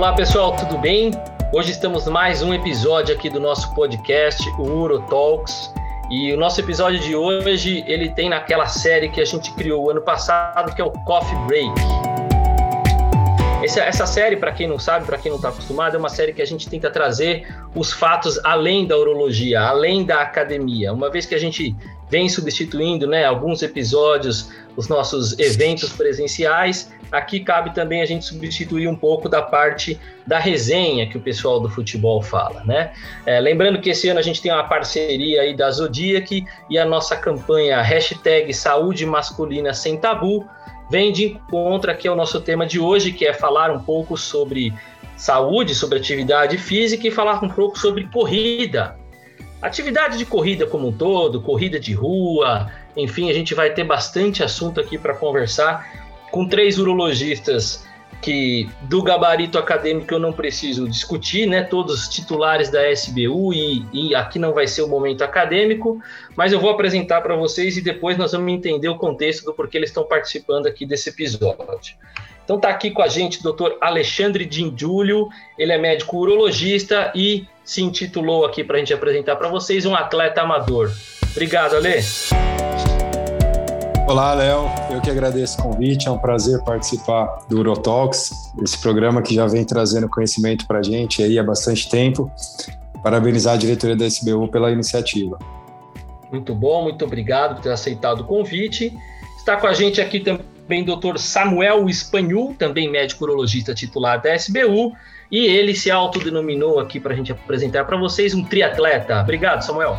Olá pessoal, tudo bem? Hoje estamos mais um episódio aqui do nosso podcast, o Uro Talks. E o nosso episódio de hoje, ele tem naquela série que a gente criou ano passado, que é o Coffee Break. Essa, essa série, para quem não sabe, para quem não está acostumado, é uma série que a gente tenta trazer os fatos além da urologia, além da academia. Uma vez que a gente vem substituindo né, alguns episódios, os nossos eventos presenciais, aqui cabe também a gente substituir um pouco da parte da resenha que o pessoal do futebol fala. Né? É, lembrando que esse ano a gente tem uma parceria aí da Zodiac e a nossa campanha hashtag Saúde Masculina Sem Tabu, vem de encontro aqui ao nosso tema de hoje, que é falar um pouco sobre saúde, sobre atividade física e falar um pouco sobre corrida. Atividade de corrida como um todo, corrida de rua, enfim, a gente vai ter bastante assunto aqui para conversar com três urologistas que do gabarito acadêmico eu não preciso discutir, né? Todos titulares da SBU e, e aqui não vai ser o momento acadêmico, mas eu vou apresentar para vocês e depois nós vamos entender o contexto do porquê eles estão participando aqui desse episódio. Então tá aqui com a gente o Dr. Alexandre Dindúlio, ele é médico urologista e se intitulou aqui para a gente apresentar para vocês um atleta amador. Obrigado, Ale. Olá, Léo. Eu que agradeço o convite. É um prazer participar do Urotalks, esse programa que já vem trazendo conhecimento para a gente aí há bastante tempo. Parabenizar a diretoria da SBU pela iniciativa. Muito bom, muito obrigado por ter aceitado o convite. Está com a gente aqui também o Dr. Samuel Espanhol, também médico urologista titular da SBU, e ele se autodenominou aqui para a gente apresentar para vocês um triatleta. Obrigado, Samuel.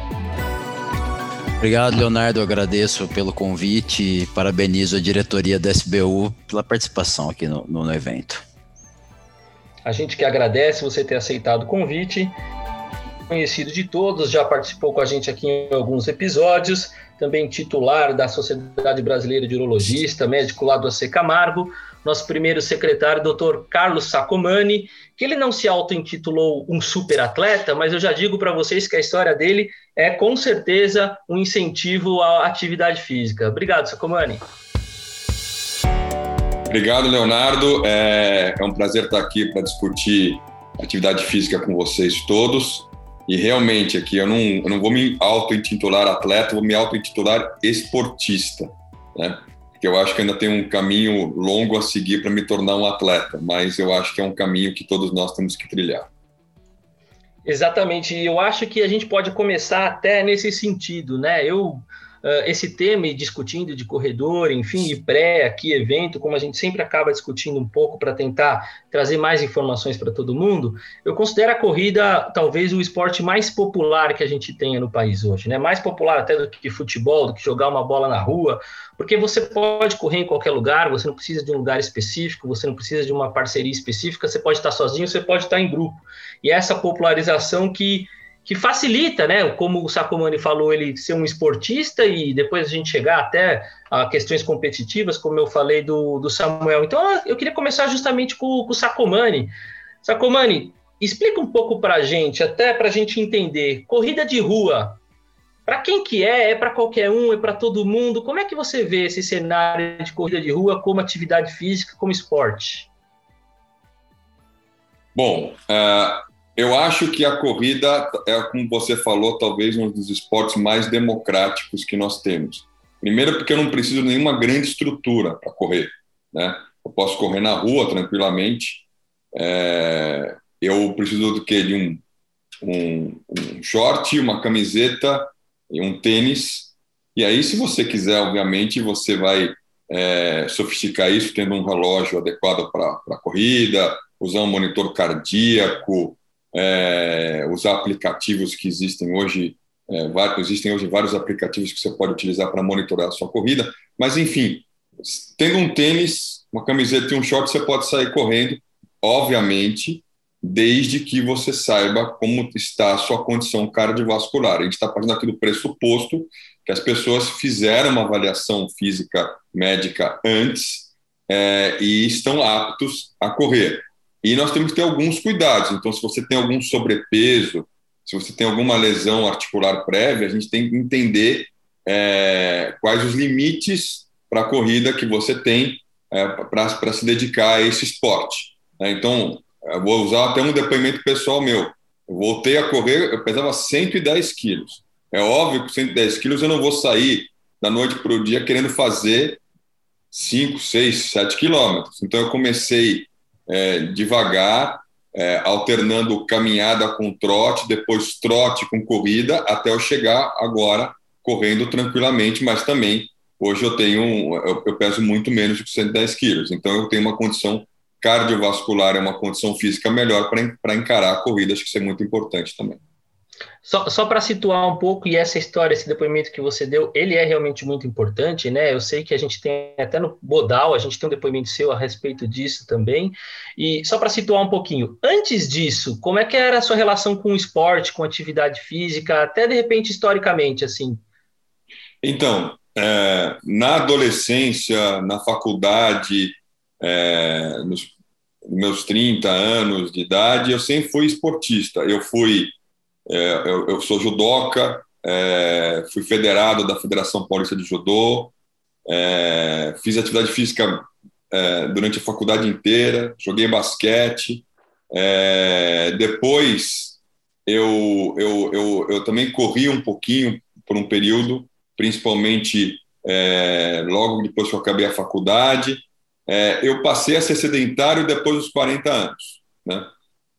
Obrigado, Leonardo. Agradeço pelo convite e parabenizo a diretoria da SBU pela participação aqui no, no evento. A gente que agradece você ter aceitado o convite. Conhecido de todos, já participou com a gente aqui em alguns episódios, também titular da Sociedade Brasileira de Urologista, médico lá do AC Camargo, nosso primeiro secretário, doutor Carlos Sacomani, que ele não se auto-intitulou um super atleta, mas eu já digo para vocês que a história dele é com certeza um incentivo à atividade física. Obrigado, Sacomani. Obrigado, Leonardo. É, é um prazer estar aqui para discutir atividade física com vocês todos. E realmente aqui eu não, eu não vou me auto-intitular atleta, vou me auto-intitular esportista, né? Porque eu acho que ainda tem um caminho longo a seguir para me tornar um atleta, mas eu acho que é um caminho que todos nós temos que trilhar. Exatamente, e eu acho que a gente pode começar até nesse sentido, né? Eu uh, esse tema e discutindo de corredor, enfim, e pré aqui evento, como a gente sempre acaba discutindo um pouco para tentar trazer mais informações para todo mundo, eu considero a corrida talvez o esporte mais popular que a gente tenha no país hoje, né? Mais popular até do que futebol, do que jogar uma bola na rua, porque você pode correr em qualquer lugar, você não precisa de um lugar específico, você não precisa de uma parceria específica, você pode estar sozinho, você pode estar em grupo. E essa popularização que que facilita, né? Como o Sacomani falou, ele ser um esportista e depois a gente chegar até a questões competitivas, como eu falei do, do Samuel. Então, eu queria começar justamente com, com o Sacomani. Sacomani, explica um pouco para a gente, até para a gente entender, corrida de rua, para quem que é? É para qualquer um? É para todo mundo? Como é que você vê esse cenário de corrida de rua como atividade física, como esporte? Bom, uh, eu acho que a corrida é, como você falou, talvez um dos esportes mais democráticos que nós temos. Primeiro, porque eu não preciso de nenhuma grande estrutura para correr, né? Eu posso correr na rua tranquilamente. É, eu preciso do que de um, um, um short, uma camiseta e um tênis. E aí, se você quiser, obviamente, você vai é, sofisticar isso tendo um relógio adequado para a corrida, usar um monitor cardíaco, é, usar aplicativos que existem hoje, é, vários, existem hoje vários aplicativos que você pode utilizar para monitorar a sua corrida, mas enfim, tendo um tênis, uma camiseta e um short, você pode sair correndo, obviamente, desde que você saiba como está a sua condição cardiovascular. A gente está partindo aqui do pressuposto que as pessoas fizeram uma avaliação física médica antes é, e estão aptos a correr. E nós temos que ter alguns cuidados. Então, se você tem algum sobrepeso, se você tem alguma lesão articular prévia, a gente tem que entender é, quais os limites para a corrida que você tem é, para se dedicar a esse esporte. Né? Então, vou usar até um depoimento pessoal meu. Eu voltei a correr, eu pesava 110 quilos. É óbvio que 110 quilos eu não vou sair da noite para o dia querendo fazer 5, 6, 7 quilômetros. Então eu comecei é, devagar, é, alternando caminhada com trote, depois trote com corrida, até eu chegar agora correndo tranquilamente, mas também hoje eu tenho, eu, eu peso muito menos de 110 quilos, então eu tenho uma condição cardiovascular, é uma condição física melhor para encarar a corrida, acho que isso é muito importante também. Só, só para situar um pouco, e essa história, esse depoimento que você deu, ele é realmente muito importante, né? Eu sei que a gente tem, até no Bodal, a gente tem um depoimento seu a respeito disso também. E só para situar um pouquinho, antes disso, como é que era a sua relação com o esporte, com atividade física, até de repente historicamente, assim? Então, é, na adolescência, na faculdade, é, nos meus 30 anos de idade, eu sempre fui esportista. Eu fui é, eu, eu, sou judoca, é, fui federado da Federação Paulista de Judô, é, fiz atividade física é, durante a faculdade inteira, joguei basquete. É, depois, eu, eu, eu, eu, também corri um pouquinho por um período, principalmente é, logo depois que eu acabei a faculdade. eu passei a ser sedentário depois dos 40 anos, né?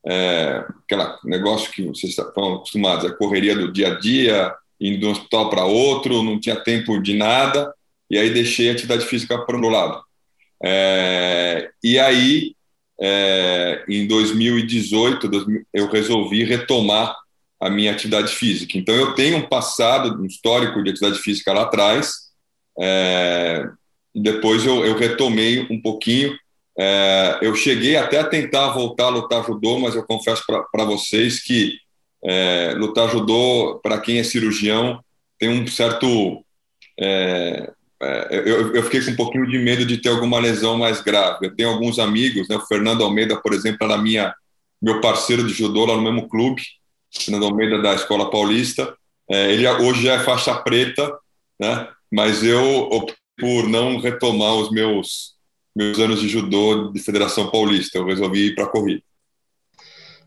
É, aquele negócio que vocês estão acostumados, a correria do dia a dia, indo de um hospital para outro, não tinha tempo de nada, e aí deixei a atividade física para o lado. É, e aí, é, em 2018, eu resolvi retomar a minha atividade física. Então, eu tenho um passado, um histórico de atividade física lá atrás, é, depois eu, eu retomei um pouquinho, é, eu cheguei até a tentar voltar a lutar judô, mas eu confesso para vocês que é, lutar judô, para quem é cirurgião, tem um certo. É, é, eu, eu, fiquei com um pouquinho de medo de ter alguma lesão mais grave. Eu tenho alguns amigos, né, o Fernando Almeida, por exemplo, era minha, meu parceiro de judô lá no mesmo clube, Fernando Almeida da Escola Paulista. É, ele hoje já é faixa preta, né, mas eu optei por não retomar os meus meus anos de judô de Federação Paulista. Eu resolvi ir para a corrida.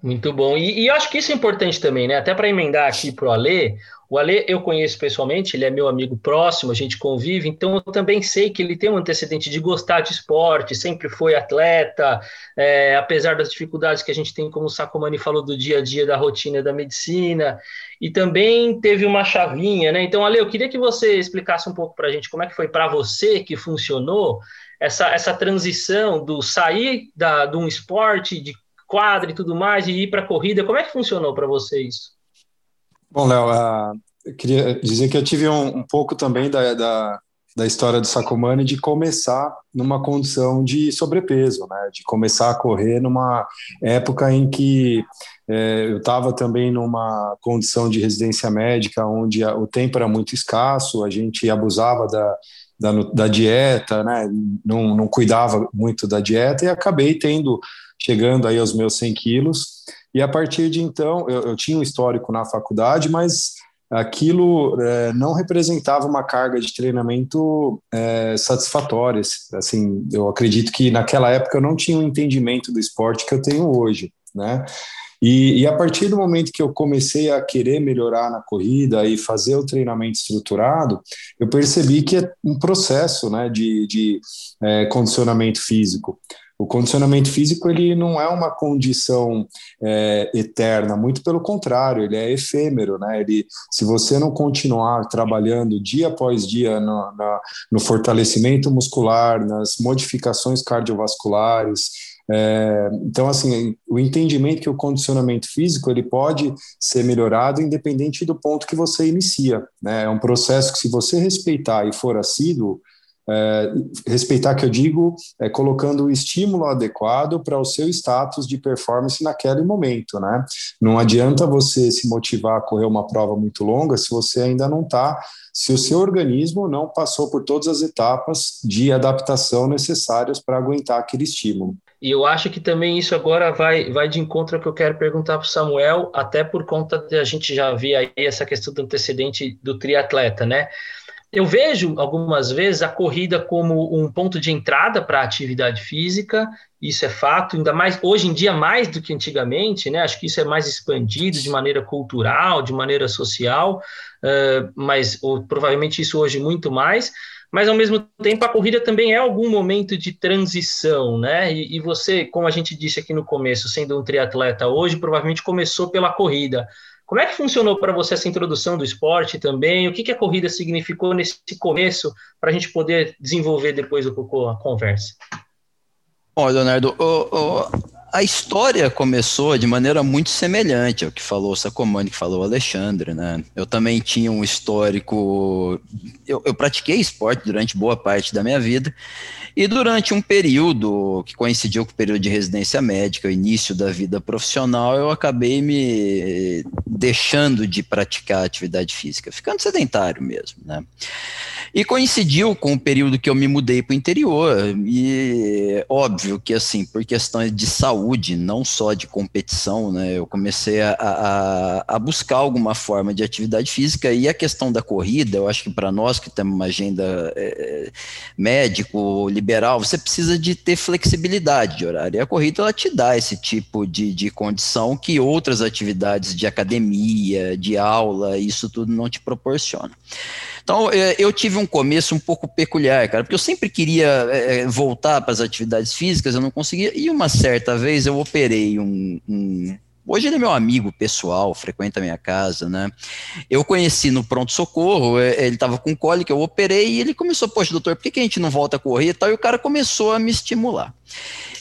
Muito bom. E, e, acho que isso é importante também, né? Até para emendar aqui para o Alê. O Alê eu conheço pessoalmente, ele é meu amigo próximo, a gente convive, então eu também sei que ele tem um antecedente de gostar de esporte, sempre foi atleta, é, apesar das dificuldades que a gente tem, como o Sacomani falou, do dia a dia, da rotina da medicina, e também teve uma chavinha, né? Então, Ale, eu queria que você explicasse um pouco para a gente como é que foi para você que funcionou essa, essa transição do sair da, de um esporte de quadra e tudo mais e ir para a corrida, como é que funcionou para você isso? Bom, Léo, uh, eu queria dizer que eu tive um, um pouco também da, da, da, história do Sacomani de começar numa condição de sobrepeso, né? de começar a correr numa época em que é, eu estava também numa condição de residência médica onde o tempo era muito escasso, a gente abusava da, da, da dieta, né? Não, não cuidava muito da dieta e acabei tendo, chegando aí aos meus 100 quilos. E a partir de então, eu, eu tinha um histórico na faculdade, mas aquilo é, não representava uma carga de treinamento é, satisfatória. Assim, eu acredito que naquela época eu não tinha o um entendimento do esporte que eu tenho hoje, né? E, e, a partir do momento que eu comecei a querer melhorar na corrida e fazer o treinamento estruturado, eu percebi que é um processo né, de, de é, condicionamento físico. O condicionamento físico ele não é uma condição é, eterna, muito pelo contrário, ele é efêmero, né? Ele, se você não continuar trabalhando dia após dia no, no fortalecimento muscular, nas modificações cardiovasculares, é, então, assim, o entendimento que o condicionamento físico ele pode ser melhorado independente do ponto que você inicia. Né? É um processo que, se você respeitar e for assíduo, é, respeitar que eu digo é colocando o estímulo adequado para o seu status de performance naquele momento, né? Não adianta você se motivar a correr uma prova muito longa se você ainda não está, se o seu organismo não passou por todas as etapas de adaptação necessárias para aguentar aquele estímulo. E eu acho que também isso agora vai, vai de encontro ao que eu quero perguntar para o Samuel, até por conta de a gente já ver aí essa questão do antecedente do triatleta, né? eu vejo algumas vezes a corrida como um ponto de entrada para a atividade física, isso é fato, ainda mais hoje em dia mais do que antigamente, né? Acho que isso é mais expandido de maneira cultural, de maneira social, uh, mas ou, provavelmente isso hoje muito mais. Mas ao mesmo tempo a corrida também é algum momento de transição, né? E, e você, como a gente disse aqui no começo, sendo um triatleta hoje, provavelmente começou pela corrida. Como é que funcionou para você essa introdução do esporte também? O que, que a corrida significou nesse começo para a gente poder desenvolver depois do a conversa? Bom, Leonardo, o, o, a história começou de maneira muito semelhante ao que falou o Sacomani, que falou o Alexandre, né? Eu também tinha um histórico. Eu, eu pratiquei esporte durante boa parte da minha vida e durante um período que coincidiu com o período de residência médica, o início da vida profissional, eu acabei me deixando de praticar atividade física, ficando sedentário mesmo, né? E coincidiu com o período que eu me mudei para o interior, e óbvio que assim, por questões de saúde, não só de competição, né? Eu comecei a, a, a buscar alguma forma de atividade física, e a questão da corrida, eu acho que para nós que temos uma agenda é, médico, liberal, você precisa de ter flexibilidade de horário. E a corrida ela te dá esse tipo de, de condição que outras atividades de academia, de aula, isso tudo não te proporciona. Então, é, eu tive um começo um pouco peculiar, cara, porque eu sempre queria é, é, voltar para as atividades físicas, eu não conseguia, e uma certa vez eu operei um, um Hoje ele é meu amigo pessoal, frequenta a minha casa, né? Eu conheci no pronto-socorro, é, ele estava com cólica, eu operei e ele começou, poxa, doutor, por que, que a gente não volta a correr e tal? E o cara começou a me estimular.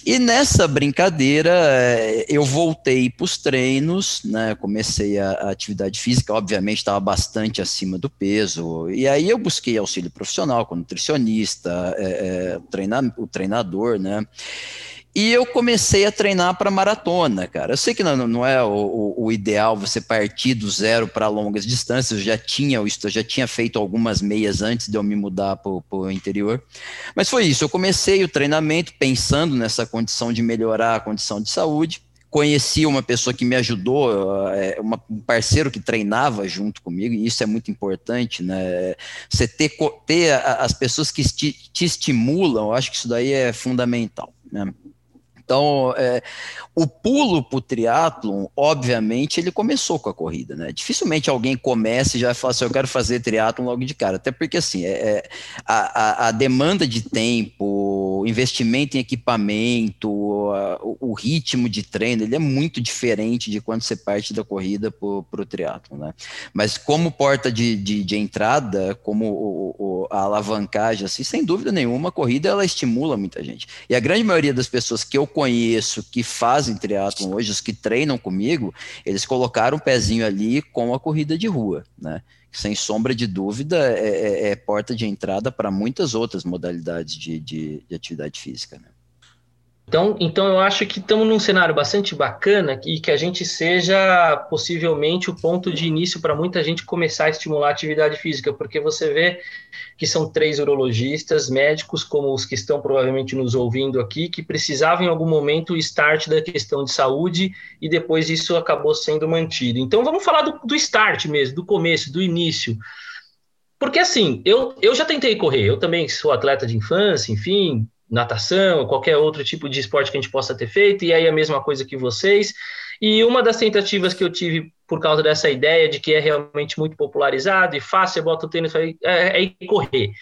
E nessa brincadeira, é, eu voltei para os treinos, né? Comecei a, a atividade física, obviamente estava bastante acima do peso, e aí eu busquei auxílio profissional com nutricionista, é, é, o treinador, né? E eu comecei a treinar para maratona, cara. Eu sei que não, não é o, o, ideal você partir do zero para longas distâncias. Eu já tinha isso, já tinha feito algumas meias antes de eu me mudar para o interior. Mas foi isso. Eu comecei o treinamento pensando nessa condição de melhorar a condição de saúde. Conheci uma pessoa que me ajudou, é, uma, um parceiro que treinava junto comigo, e isso é muito importante, né? Você ter, ter as pessoas que te, te estimulam, eu acho que isso daí é fundamental, né? Então, é, o pulo para o triatlon, obviamente, ele começou com a corrida, né? Dificilmente alguém comece e já vai falar assim, eu quero fazer triatlon logo de cara. Até porque, assim, é, é a, a, a, demanda de tempo, investimento em equipamento, a, o, o, ritmo de treino, ele é muito diferente de quando você parte da corrida para o triatlon, né? Mas como porta de, de, de entrada, como o, o, a alavancagem, assim, sem dúvida nenhuma, a corrida, ela estimula muita gente. E a grande maioria das pessoas que eu conheço que fazem triatlon hoje, os que treinam comigo, eles colocaram o pezinho ali com a corrida de rua, né? Sem sombra de dúvida, é, é, é porta de entrada para muitas outras modalidades de, de, de atividade física, né? Então, então eu acho que estamos num cenário bastante bacana e que a gente seja possivelmente o ponto de início para muita gente começar a estimular a atividade física, porque você vê que são três urologistas, médicos, como os que estão provavelmente nos ouvindo aqui, que precisavam em algum momento o start da questão de saúde e depois isso acabou sendo mantido. Então vamos falar do, do start mesmo, do começo, do início. Porque assim, eu, eu já tentei correr, eu também sou atleta de infância, enfim, natação, qualquer outro tipo de esporte que a gente possa ter feito, e aí a mesma coisa que vocês. E uma das tentativas que eu tive por causa dessa ideia de que é realmente muito popularizado e fácil, você bota o tênis e é, é correr.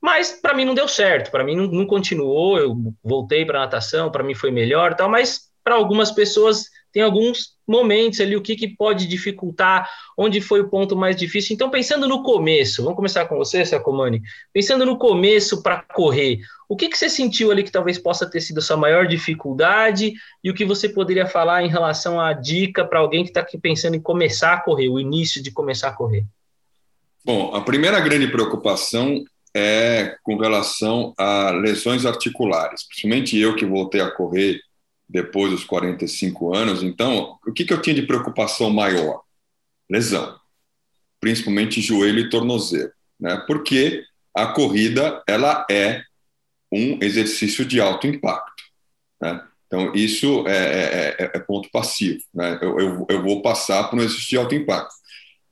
Mas para mim não deu certo, para mim não, não, continuou, eu voltei para natação, para mim foi melhor tal, mas para algumas pessoas tem alguns momentos ali, o que, que pode dificultar, onde foi o ponto mais difícil. Então, pensando no começo, vamos começar com você, Sacomani, pensando no começo para correr, o que, que você sentiu ali que talvez possa ter sido a sua maior dificuldade e o que você poderia falar em relação à dica para alguém que está aqui pensando em começar a correr, o início de começar a correr? Bom, a primeira grande preocupação é com relação a lesões articulares, principalmente eu que voltei a correr depois dos 45 anos. Então, o que, que eu tinha de preocupação maior? Lesão, principalmente joelho e tornozelo, né? Porque a corrida ela é um exercício de alto impacto, né? Então, isso é, é, é, é ponto passivo. Né? Eu, eu, eu, vou passar por um exercício de alto impacto.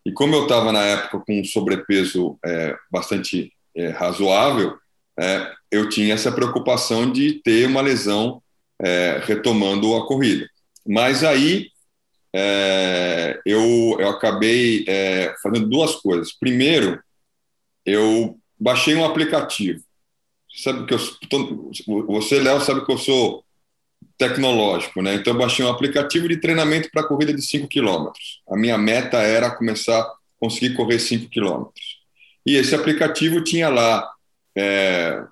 E como eu estava na época com um sobrepeso é, bastante é, razoável, é, eu tinha essa preocupação de ter uma lesão é, retomando a corrida. Mas aí é, eu, eu acabei é, fazendo duas coisas. Primeiro, eu baixei um aplicativo. Sabe que eu você, Léo, sabe que eu sou tecnológico, né? Então eu baixei um aplicativo de treinamento para corrida de 5 km. A minha meta era começar a conseguir correr 5 km. E esse aplicativo tinha lá é,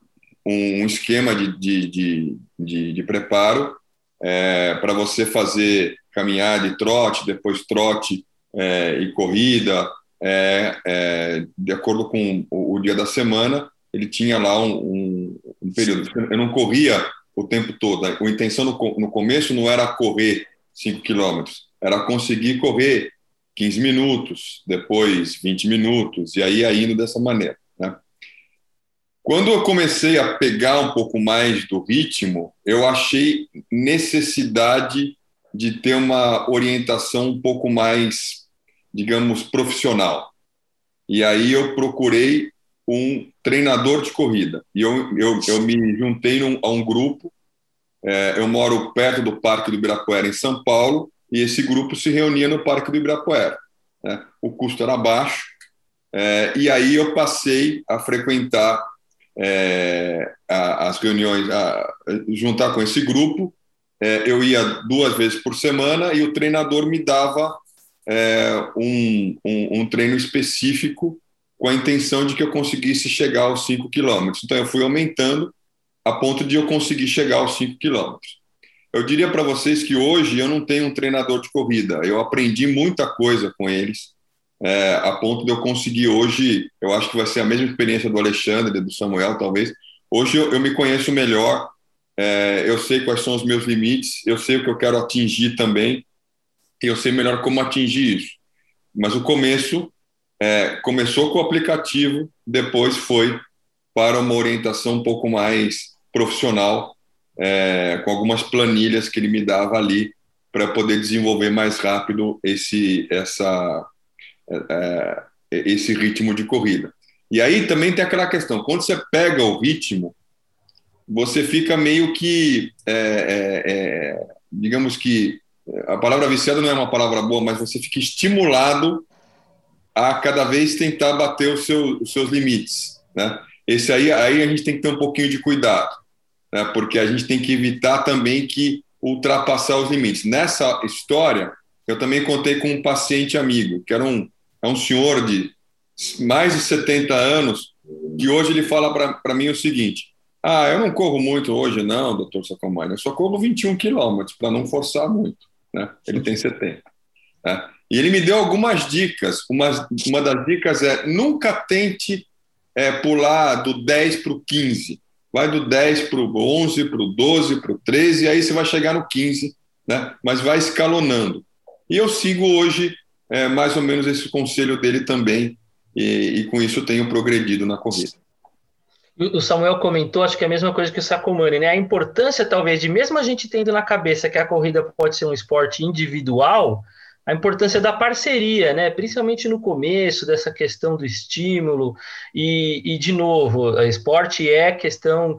um, esquema de, de, de, de, de preparo é, para você fazer caminhar de trote, depois trote é, e corrida, é, é, de acordo com o, o, dia da semana, ele tinha lá um, um, um, período. Eu não corria o tempo todo. A intenção no, no começo não era correr 5 quilômetros, era conseguir correr 15 minutos, depois 20 minutos, e aí indo dessa maneira. Quando eu comecei a pegar um pouco mais do ritmo, eu achei necessidade de ter uma orientação um pouco mais, digamos, profissional. E aí eu procurei um treinador de corrida. E eu, eu, eu me juntei num, a um grupo. É, eu moro perto do Parque do Ibirapuera, em São Paulo, e esse grupo se reunia no Parque do Ibirapuera. Né? O custo era baixo, é, e aí eu passei a frequentar é, a, as reuniões, a, juntar com esse grupo. É, eu ia duas vezes por semana e o treinador me dava é, um, um, um, treino específico com a intenção de que eu conseguisse chegar aos 5 quilômetros. Então, eu fui aumentando a ponto de eu conseguir chegar aos 5 quilômetros. Eu diria para vocês que hoje eu não tenho um treinador de corrida. Eu aprendi muita coisa com eles é, a ponto de eu conseguir hoje, eu acho que vai ser a mesma experiência do Alexandre, do Samuel, talvez. Hoje eu, eu me conheço melhor, é, eu sei quais são os meus limites, eu sei o que eu quero atingir também, e eu sei melhor como atingir isso. Mas o começo é, começou com o aplicativo, depois foi para uma orientação um pouco mais profissional, é, com algumas planilhas que ele me dava ali para poder desenvolver mais rápido esse essa é, é, esse ritmo de corrida. E aí também tem aquela questão, quando você pega o ritmo, você fica meio que, é, é, é digamos que, a palavra viciado não é uma palavra boa, mas você fica estimulado a cada vez tentar bater os, seu, os seus limites. Né? Esse aí, aí a gente tem que ter um pouquinho de cuidado, né? porque a gente tem que evitar também que ultrapassar os limites. Nessa história, eu também contei com um paciente amigo, que era um, é um senhor de mais de 70 anos, que hoje ele fala para mim o seguinte: Ah, eu não corro muito hoje, não, doutor Sacomani, eu só corro 21 quilômetros, para não forçar muito. Né? Ele tem 70. Né? E ele me deu algumas dicas. Uma, uma das dicas é: nunca tente é, pular do 10 para o 15. Vai do 10 para o 11, para o 12, para o 13, e aí você vai chegar no 15, né? mas vai escalonando. E eu sigo hoje é mais ou menos esse conselho dele também, e, e com isso tenho progredido na corrida. O Samuel comentou, acho que é a mesma coisa que o Sacomani, né? A importância, talvez, de mesmo a gente tendo na cabeça que a corrida pode ser um esporte individual, a importância da parceria, né? Principalmente no começo dessa questão do estímulo e, e de novo, esporte é questão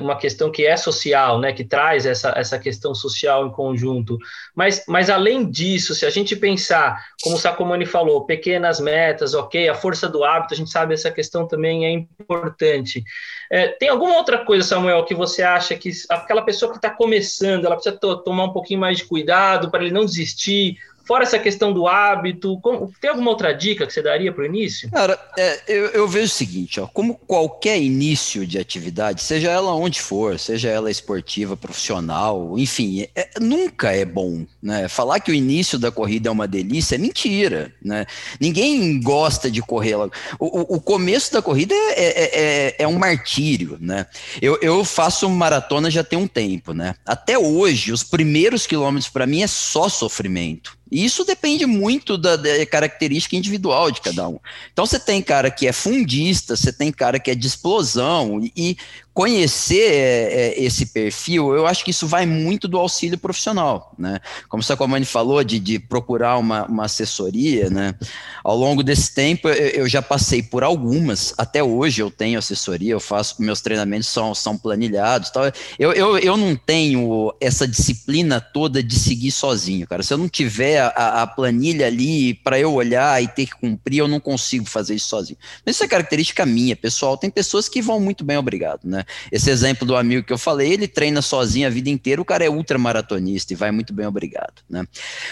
uma questão que é social, né, que traz essa, essa questão social em conjunto. Mas, mas além disso, se a gente pensar, como o Sacomani falou, pequenas metas, ok, a força do hábito, a gente sabe essa questão também é importante. É, tem alguma outra coisa, Samuel, que você acha que aquela pessoa que está começando, ela precisa tomar um pouquinho mais de cuidado para ele não desistir, Fora essa questão do hábito, como, tem alguma outra dica que você daria para o início? Cara, é, eu, eu, vejo o seguinte, ó, como qualquer início de atividade, seja ela onde for, seja ela esportiva, profissional, enfim, é, nunca é bom, né? Falar que o início da corrida é uma delícia é mentira, né? Ninguém gosta de correr. O, o, começo da corrida é, é, é, é um martírio, né? Eu, eu faço maratona já tem um tempo, né? Até hoje, os primeiros quilômetros para mim é só sofrimento. E isso depende muito da, da, característica individual de cada um. Então você tem cara que é fundista, você tem cara que é de explosão, e, e conhecer é, é, esse perfil, eu acho que isso vai muito do auxílio profissional, né? Como o Sacomani falou, de, de procurar uma, uma assessoria, né? Ao longo desse tempo, eu, eu, já passei por algumas, até hoje eu tenho assessoria, eu faço, meus treinamentos são, são planilhados, tal. Eu, eu, eu não tenho essa disciplina toda de seguir sozinho, cara. Se eu não tiver a, a planilha ali para eu olhar e ter que cumprir, eu não consigo fazer isso sozinho. Mas isso é característica minha, pessoal. Tem pessoas que vão muito bem, obrigado, né? Esse exemplo do amigo que eu falei, ele treina sozinho a vida inteira, o cara é ultramaratonista e vai muito bem, obrigado, né?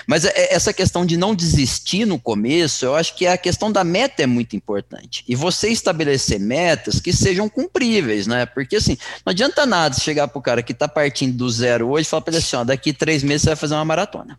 Mas é, é, essa questão de não desistir no começo, eu acho que a questão da meta é muito importante. E você estabelecer metas que sejam cumpríveis, né? Porque assim, não adianta nada chegar para o cara que está partindo do zero hoje e falar para ele assim, ó, daqui três meses você vai fazer uma maratona.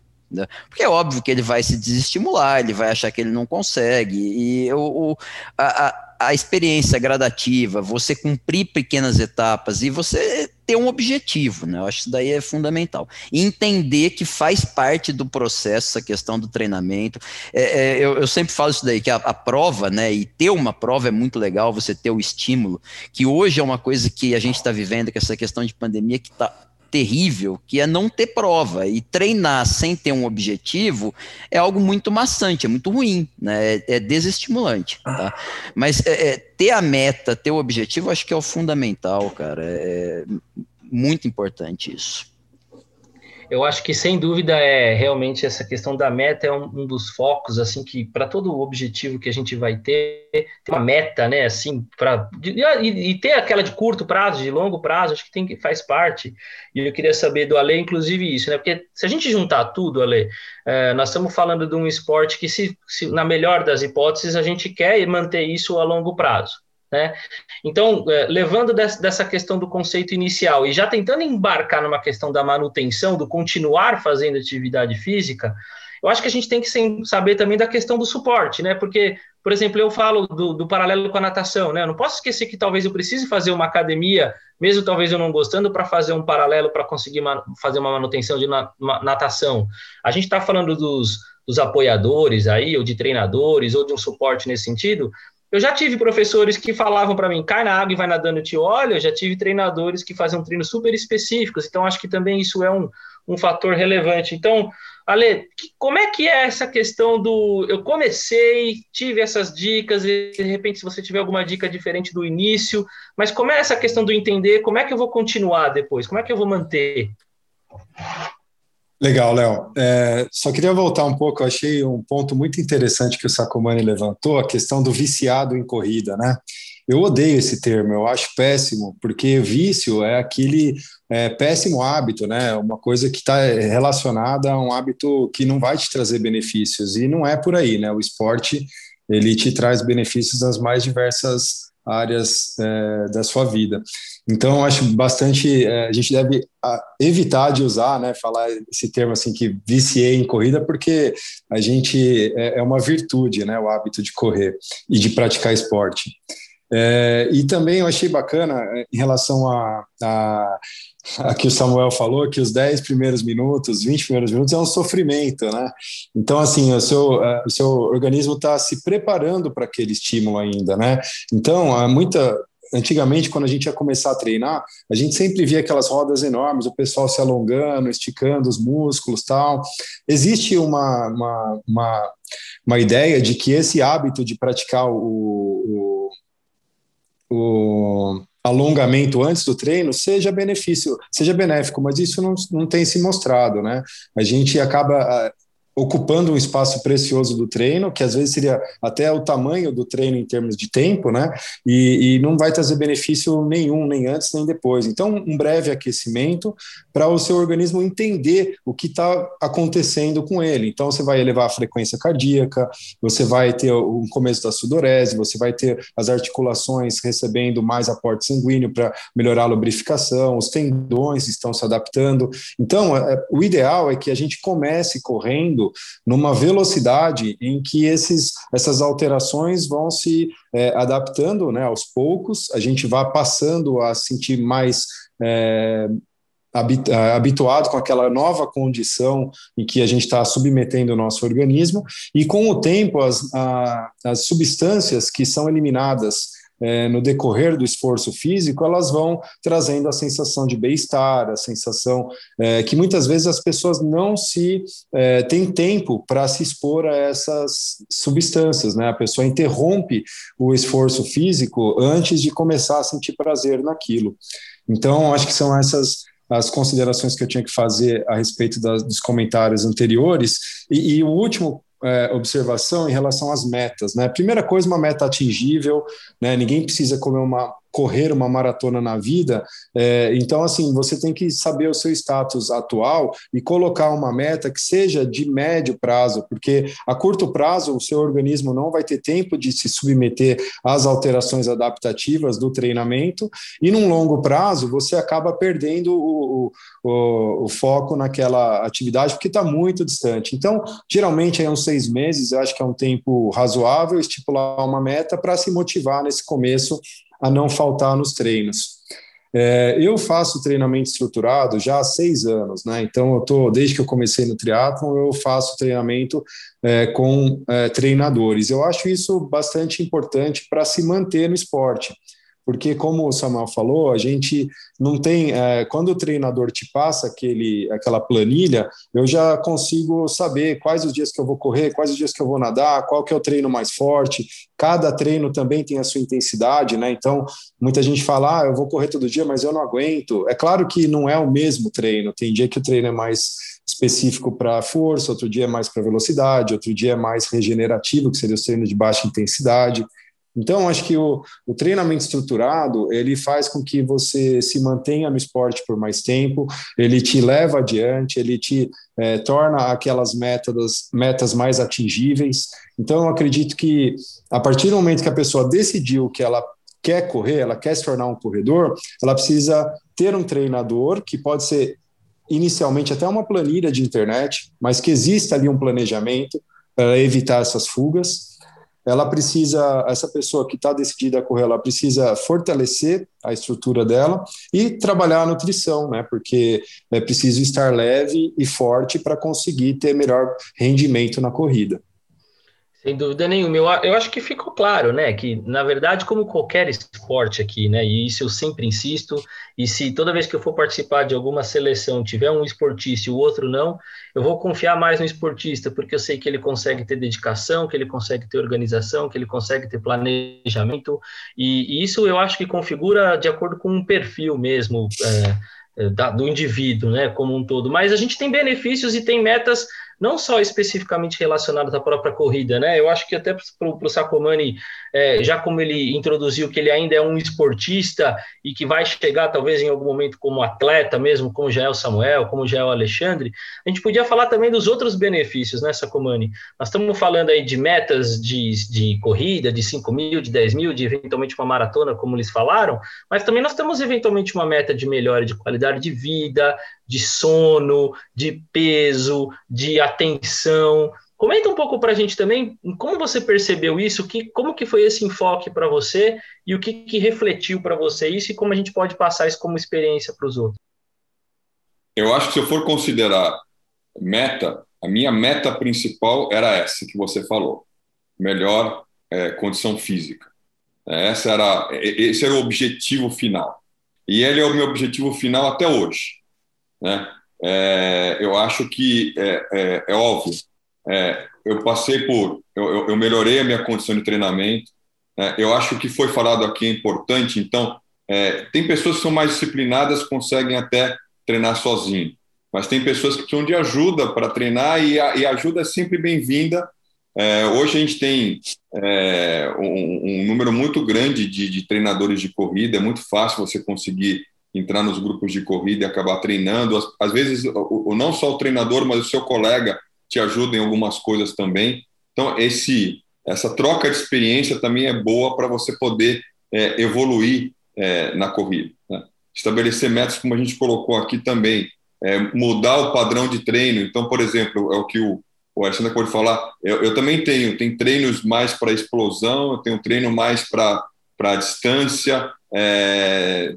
Porque é óbvio que ele vai se desestimular, ele vai achar que ele não consegue. E o, a, a a experiência gradativa, você cumprir pequenas etapas e você ter um objetivo, né? Eu acho que isso daí é fundamental. E entender que faz parte do processo essa questão do treinamento. É, é, eu, eu, sempre falo isso daí, que a, a, prova, né? E ter uma prova é muito legal, você ter o estímulo, que hoje é uma coisa que a gente está vivendo, que essa questão de pandemia que está terrível, que é não ter prova. E treinar sem ter um objetivo é algo muito maçante, é muito ruim, né? é, é desestimulante. Tá? Mas é, é, ter a meta, ter o objetivo, acho que é o fundamental, cara. É muito importante isso eu acho que sem dúvida é realmente essa questão da meta é um, um dos focos assim que para todo objetivo que a gente vai ter, ter uma meta, né, assim, para e, e, ter aquela de curto prazo, de longo prazo, acho que tem que faz parte. E eu queria saber do Ale inclusive isso, né? Porque se a gente juntar tudo, Ale, é, nós estamos falando de um esporte que se, se na melhor das hipóteses a gente quer manter isso a longo prazo. Né? Então, é, levando dessa questão do conceito inicial e já tentando embarcar numa questão da manutenção, do continuar fazendo atividade física, eu acho que a gente tem que saber também da questão do suporte, né? Porque, por exemplo, eu falo do, do paralelo com a natação, né? Eu não posso esquecer que talvez eu precise fazer uma academia, mesmo talvez eu não gostando, para fazer um paralelo para conseguir fazer uma manutenção de na natação. A gente está falando dos, dos apoiadores aí, ou de treinadores, ou de um suporte nesse sentido, eu já tive professores que falavam para mim, cai na água e vai nadando e te olha. Eu já tive treinadores que faziam treinos super específicos. Então, acho que também isso é um, um fator relevante. Então, Ale, como é que é essa questão do. Eu comecei, tive essas dicas, e de repente, se você tiver alguma dica diferente do início, mas como é essa questão do entender, como é que eu vou continuar depois? Como é que eu vou manter? Legal, Léo. É, só queria voltar um pouco, eu achei um ponto muito interessante que o Sacomani levantou, a questão do viciado em corrida, né? Eu odeio esse termo, eu acho péssimo, porque vício é aquele é, péssimo hábito, né? Uma coisa que está relacionada a um hábito que não vai te trazer benefícios, e não é por aí, né? O esporte, ele te traz benefícios nas mais diversas áreas é, da sua vida. Então, acho bastante. É, a gente deve evitar de usar, né, falar esse termo assim que viciei em corrida, porque a gente é, é uma virtude, né, o hábito de correr e de praticar esporte. É, e também eu achei bacana é, em relação a, a aqui o Samuel falou que os 10 primeiros minutos, 20 primeiros minutos é um sofrimento, né? Então, assim, o seu, é, o seu organismo está se preparando para aquele estímulo ainda, né? Então, há muita. Antigamente, quando a gente ia começar a treinar, a gente sempre via aquelas rodas enormes, o pessoal se alongando, esticando os músculos tal. Existe uma, uma, uma, uma ideia de que esse hábito de praticar o, o, o alongamento antes do treino seja benefício, seja benéfico, mas isso não, não tem se mostrado, né? A gente acaba ocupando um espaço precioso do treino, que às vezes seria até o tamanho do treino em termos de tempo, né? E, e não vai trazer benefício nenhum, nem antes nem depois. Então, um breve aquecimento para o seu organismo entender o que está acontecendo com ele. Então, você vai elevar a frequência cardíaca, você vai ter o começo da sudorese, você vai ter as articulações recebendo mais aporte sanguíneo para melhorar a lubrificação, os tendões estão se adaptando. Então, é, o ideal é que a gente comece correndo numa velocidade em que esses, essas alterações vão se é, adaptando né, aos poucos, a gente vai passando a sentir mais. É, habituado com aquela nova condição em que a gente está submetendo o nosso organismo, e com o tempo, as, a, as substâncias que são eliminadas é, no decorrer do esforço físico, elas vão trazendo a sensação de bem-estar, a sensação é, que muitas vezes as pessoas não se é, têm tempo para se expor a essas substâncias, né? A pessoa interrompe o esforço físico antes de começar a sentir prazer naquilo. Então, acho que são essas as considerações que eu tinha que fazer a respeito das, dos comentários anteriores. E, e o último é, observação em relação às metas. Né? Primeira coisa, uma meta atingível, né? ninguém precisa comer uma, correr uma maratona na vida. É, então, assim, você tem que saber o seu status atual e colocar uma meta que seja de médio prazo, porque a curto prazo o seu organismo não vai ter tempo de se submeter às alterações adaptativas do treinamento, e num longo prazo você acaba perdendo o, o, o foco naquela atividade porque está muito distante. Então, geralmente é uns seis meses, eu acho que é um tempo razoável estipular uma meta para se motivar nesse começo a não faltar nos treinos. É, eu faço treinamento estruturado já há seis anos, né? Então, eu tô, desde que eu comecei no triatlon, eu faço treinamento é, com é, treinadores. Eu acho isso bastante importante para se manter no esporte porque como o Samuel falou, a gente não tem, é, quando o treinador te passa aquele, aquela planilha, eu já consigo saber quais os dias que eu vou correr, quais os dias que eu vou nadar, qual que é o treino mais forte, cada treino também tem a sua intensidade, né, então muita gente fala, ah, eu vou correr todo dia, mas eu não aguento, é claro que não é o mesmo treino, tem dia que o treino é mais específico para força, outro dia é mais para velocidade, outro dia é mais regenerativo, que seria o treino de baixa intensidade, então, acho que o, o, treinamento estruturado ele faz com que você se mantenha no esporte por mais tempo, ele te leva adiante, ele te é, torna aquelas metas, metas mais atingíveis. Então, eu acredito que a partir do momento que a pessoa decidiu que ela quer correr, ela quer se tornar um corredor, ela precisa ter um treinador que pode ser inicialmente até uma planilha de internet, mas que exista ali um planejamento para evitar essas fugas ela precisa, essa pessoa que está decidida a correr, ela precisa fortalecer a estrutura dela e trabalhar a nutrição, né? Porque é preciso estar leve e forte para conseguir ter melhor rendimento na corrida. Sem dúvida nenhuma. Eu, eu acho que ficou claro, né? Que, na verdade, como qualquer esporte aqui, né? E isso eu sempre insisto, e se toda vez que eu for participar de alguma seleção tiver um esportista e o outro não, eu vou confiar mais no esportista, porque eu sei que ele consegue ter dedicação, que ele consegue ter organização, que ele consegue ter planejamento, e, e isso eu acho que configura de acordo com um perfil mesmo. É, da, do indivíduo, né, como um todo. Mas a gente tem benefícios e tem metas não só especificamente relacionadas à própria corrida, né? Eu acho que até para o Sacomani, é, já como ele introduziu que ele ainda é um esportista e que vai chegar talvez em algum momento como atleta mesmo, como já é o Samuel, como já é o Alexandre, a gente podia falar também dos outros benefícios, né, Sacomani? Nós estamos falando aí de metas de, de corrida, de 5 mil, de 10 mil, de eventualmente uma maratona, como eles falaram, mas também nós temos eventualmente uma meta de melhora de qualidade de vida, de sono, de peso, de atenção. Comenta um pouco para a gente também como você percebeu isso, que, como que foi esse enfoque para você e o que, que refletiu para você isso e como a gente pode passar isso como experiência para os outros. Eu acho que se eu for considerar meta, a minha meta principal era essa que você falou, melhor é, condição física. Essa era, esse era o objetivo final. E ele é o meu objetivo final até hoje. Né? É, eu acho que é, é, é óbvio. É, eu passei por, eu, eu, melhorei a minha condição de treinamento. Né? eu acho que foi falado aqui é importante. Então, é, tem pessoas que são mais disciplinadas, conseguem até treinar sozinho, mas tem pessoas que precisam de ajuda para treinar e a, e ajuda é sempre bem-vinda. É, hoje a gente tem é, um, um, número muito grande de, de, treinadores de corrida, é muito fácil você conseguir entrar nos grupos de corrida e acabar treinando. Às, às vezes, o, o, não só o treinador, mas o seu colega te ajuda em algumas coisas também. Então, esse, essa troca de experiência também é boa para você poder é, evoluir é, na corrida. Né? Estabelecer metas, como a gente colocou aqui também, é, mudar o padrão de treino. Então, por exemplo, é o que o, o Alexandre pode falar. Eu, eu também tenho, tem treinos mais para explosão, eu tenho treino mais para distância, é,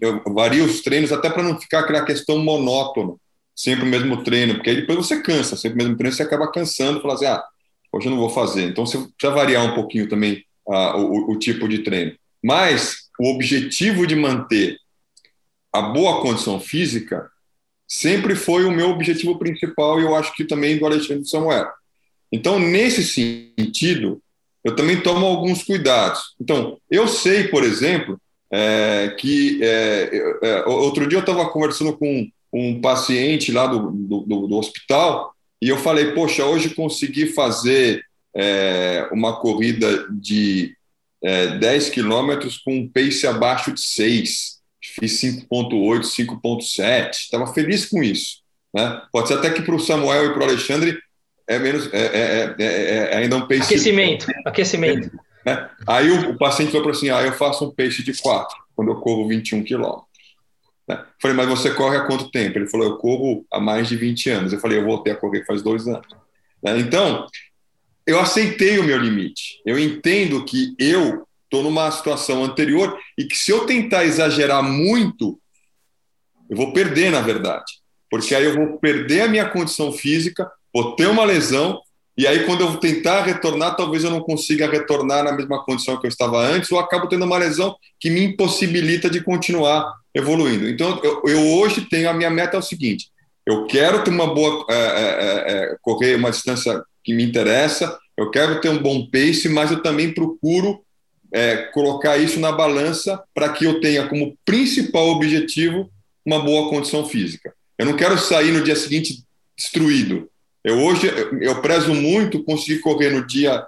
eu vario os treinos até para não ficar aquela questão monótona, sempre o mesmo treino, porque aí depois você cansa, sempre o mesmo treino, você acaba cansando, fala assim, ah, hoje eu não vou fazer. Então você precisa variar um pouquinho também ah, o, o, tipo de treino. Mas o objetivo de manter a boa condição física sempre foi o meu objetivo principal e eu acho que também do Alexandre Samuel. Então, nesse sentido, eu também tomo alguns cuidados. Então, eu sei, por exemplo, é, que é, é, outro dia eu estava conversando com um paciente lá do, do, do, hospital e eu falei, poxa, hoje consegui fazer é, uma corrida de 10 é, quilômetros com um pace abaixo de 6. Fiz 5.8, 5.7. Estava feliz com isso. Né? Pode ser até que para o Samuel e para o Alexandre é menos é, é, é, é, ainda um pace aquecimento aquecimento né? aí o, o, paciente falou assim ah eu faço um pace de 4 quando eu corro 21 quilômetros né? falei mas você corre há quanto tempo? Ele falou eu corro há mais de 20 anos. Eu falei eu voltei a correr faz dois anos. Né? então eu aceitei o meu limite. Eu entendo que eu estou numa situação anterior e que se eu tentar exagerar muito eu vou perder na verdade. Porque aí eu vou perder a minha condição física vou ter uma lesão, e aí quando eu tentar retornar, talvez eu não consiga retornar na mesma condição que eu estava antes, ou acabo tendo uma lesão que me impossibilita de continuar evoluindo. Então, eu, eu hoje tenho a minha meta é o seguinte: eu quero ter uma boa, é, é, é, correr uma distância que me interessa, eu quero ter um bom pace, mas eu também procuro é, colocar isso na balança para que eu tenha como principal objetivo uma boa condição física. Eu não quero sair no dia seguinte destruído. Eu hoje eu prezo muito conseguir correr no dia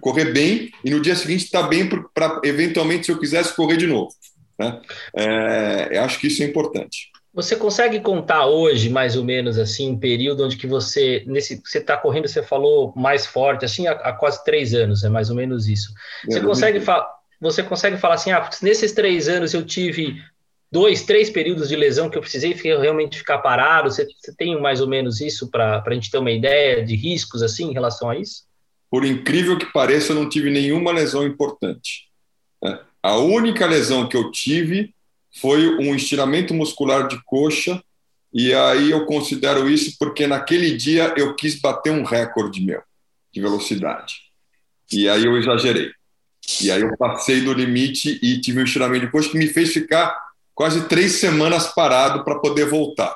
correr bem e no dia seguinte estar tá bem para eventualmente se eu quisesse correr de novo. Né? É, eu acho que isso é importante. Você consegue contar hoje, mais ou menos assim, um período onde que você nesse você está correndo, você falou mais forte, assim, há, há, quase três anos, é mais ou menos isso. Você é, consegue falar você consegue falar assim, ah, nesses três anos eu tive dois, três períodos de lesão que eu precisei realmente ficar parado? Você, você tem mais ou menos isso para a gente ter uma ideia de riscos assim em relação a isso? Por incrível que pareça, eu não tive nenhuma lesão importante. Né? A única lesão que eu tive foi um estiramento muscular de coxa, e aí eu considero isso porque naquele dia eu quis bater um recorde meu de velocidade. E aí eu exagerei. E aí eu passei do limite e tive um estiramento de coxa que me fez ficar quase três semanas parado para poder voltar.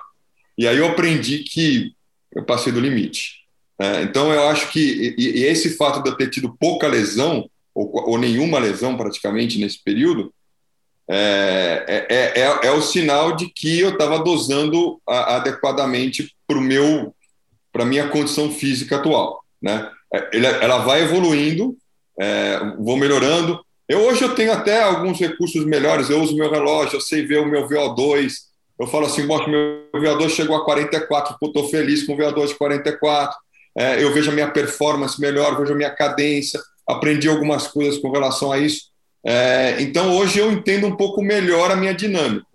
E aí eu aprendi que eu passei do limite. É, então eu acho que e, e, esse fato de eu ter tido pouca lesão, ou, ou nenhuma lesão praticamente nesse período, é, é, é, é, é o sinal de que eu estava dosando a, adequadamente para meu para minha condição física atual, né? É, ela vai evoluindo, é, vou melhorando. Eu hoje eu tenho até alguns recursos melhores, eu uso meu relógio, eu sei ver o meu VO2, eu falo assim, meu VO2 chegou a 44, estou feliz com o VO2 de 44, é, eu vejo a minha performance melhor, vejo a minha cadência, aprendi algumas coisas com relação a isso. É, então hoje eu entendo um pouco melhor a minha dinâmica,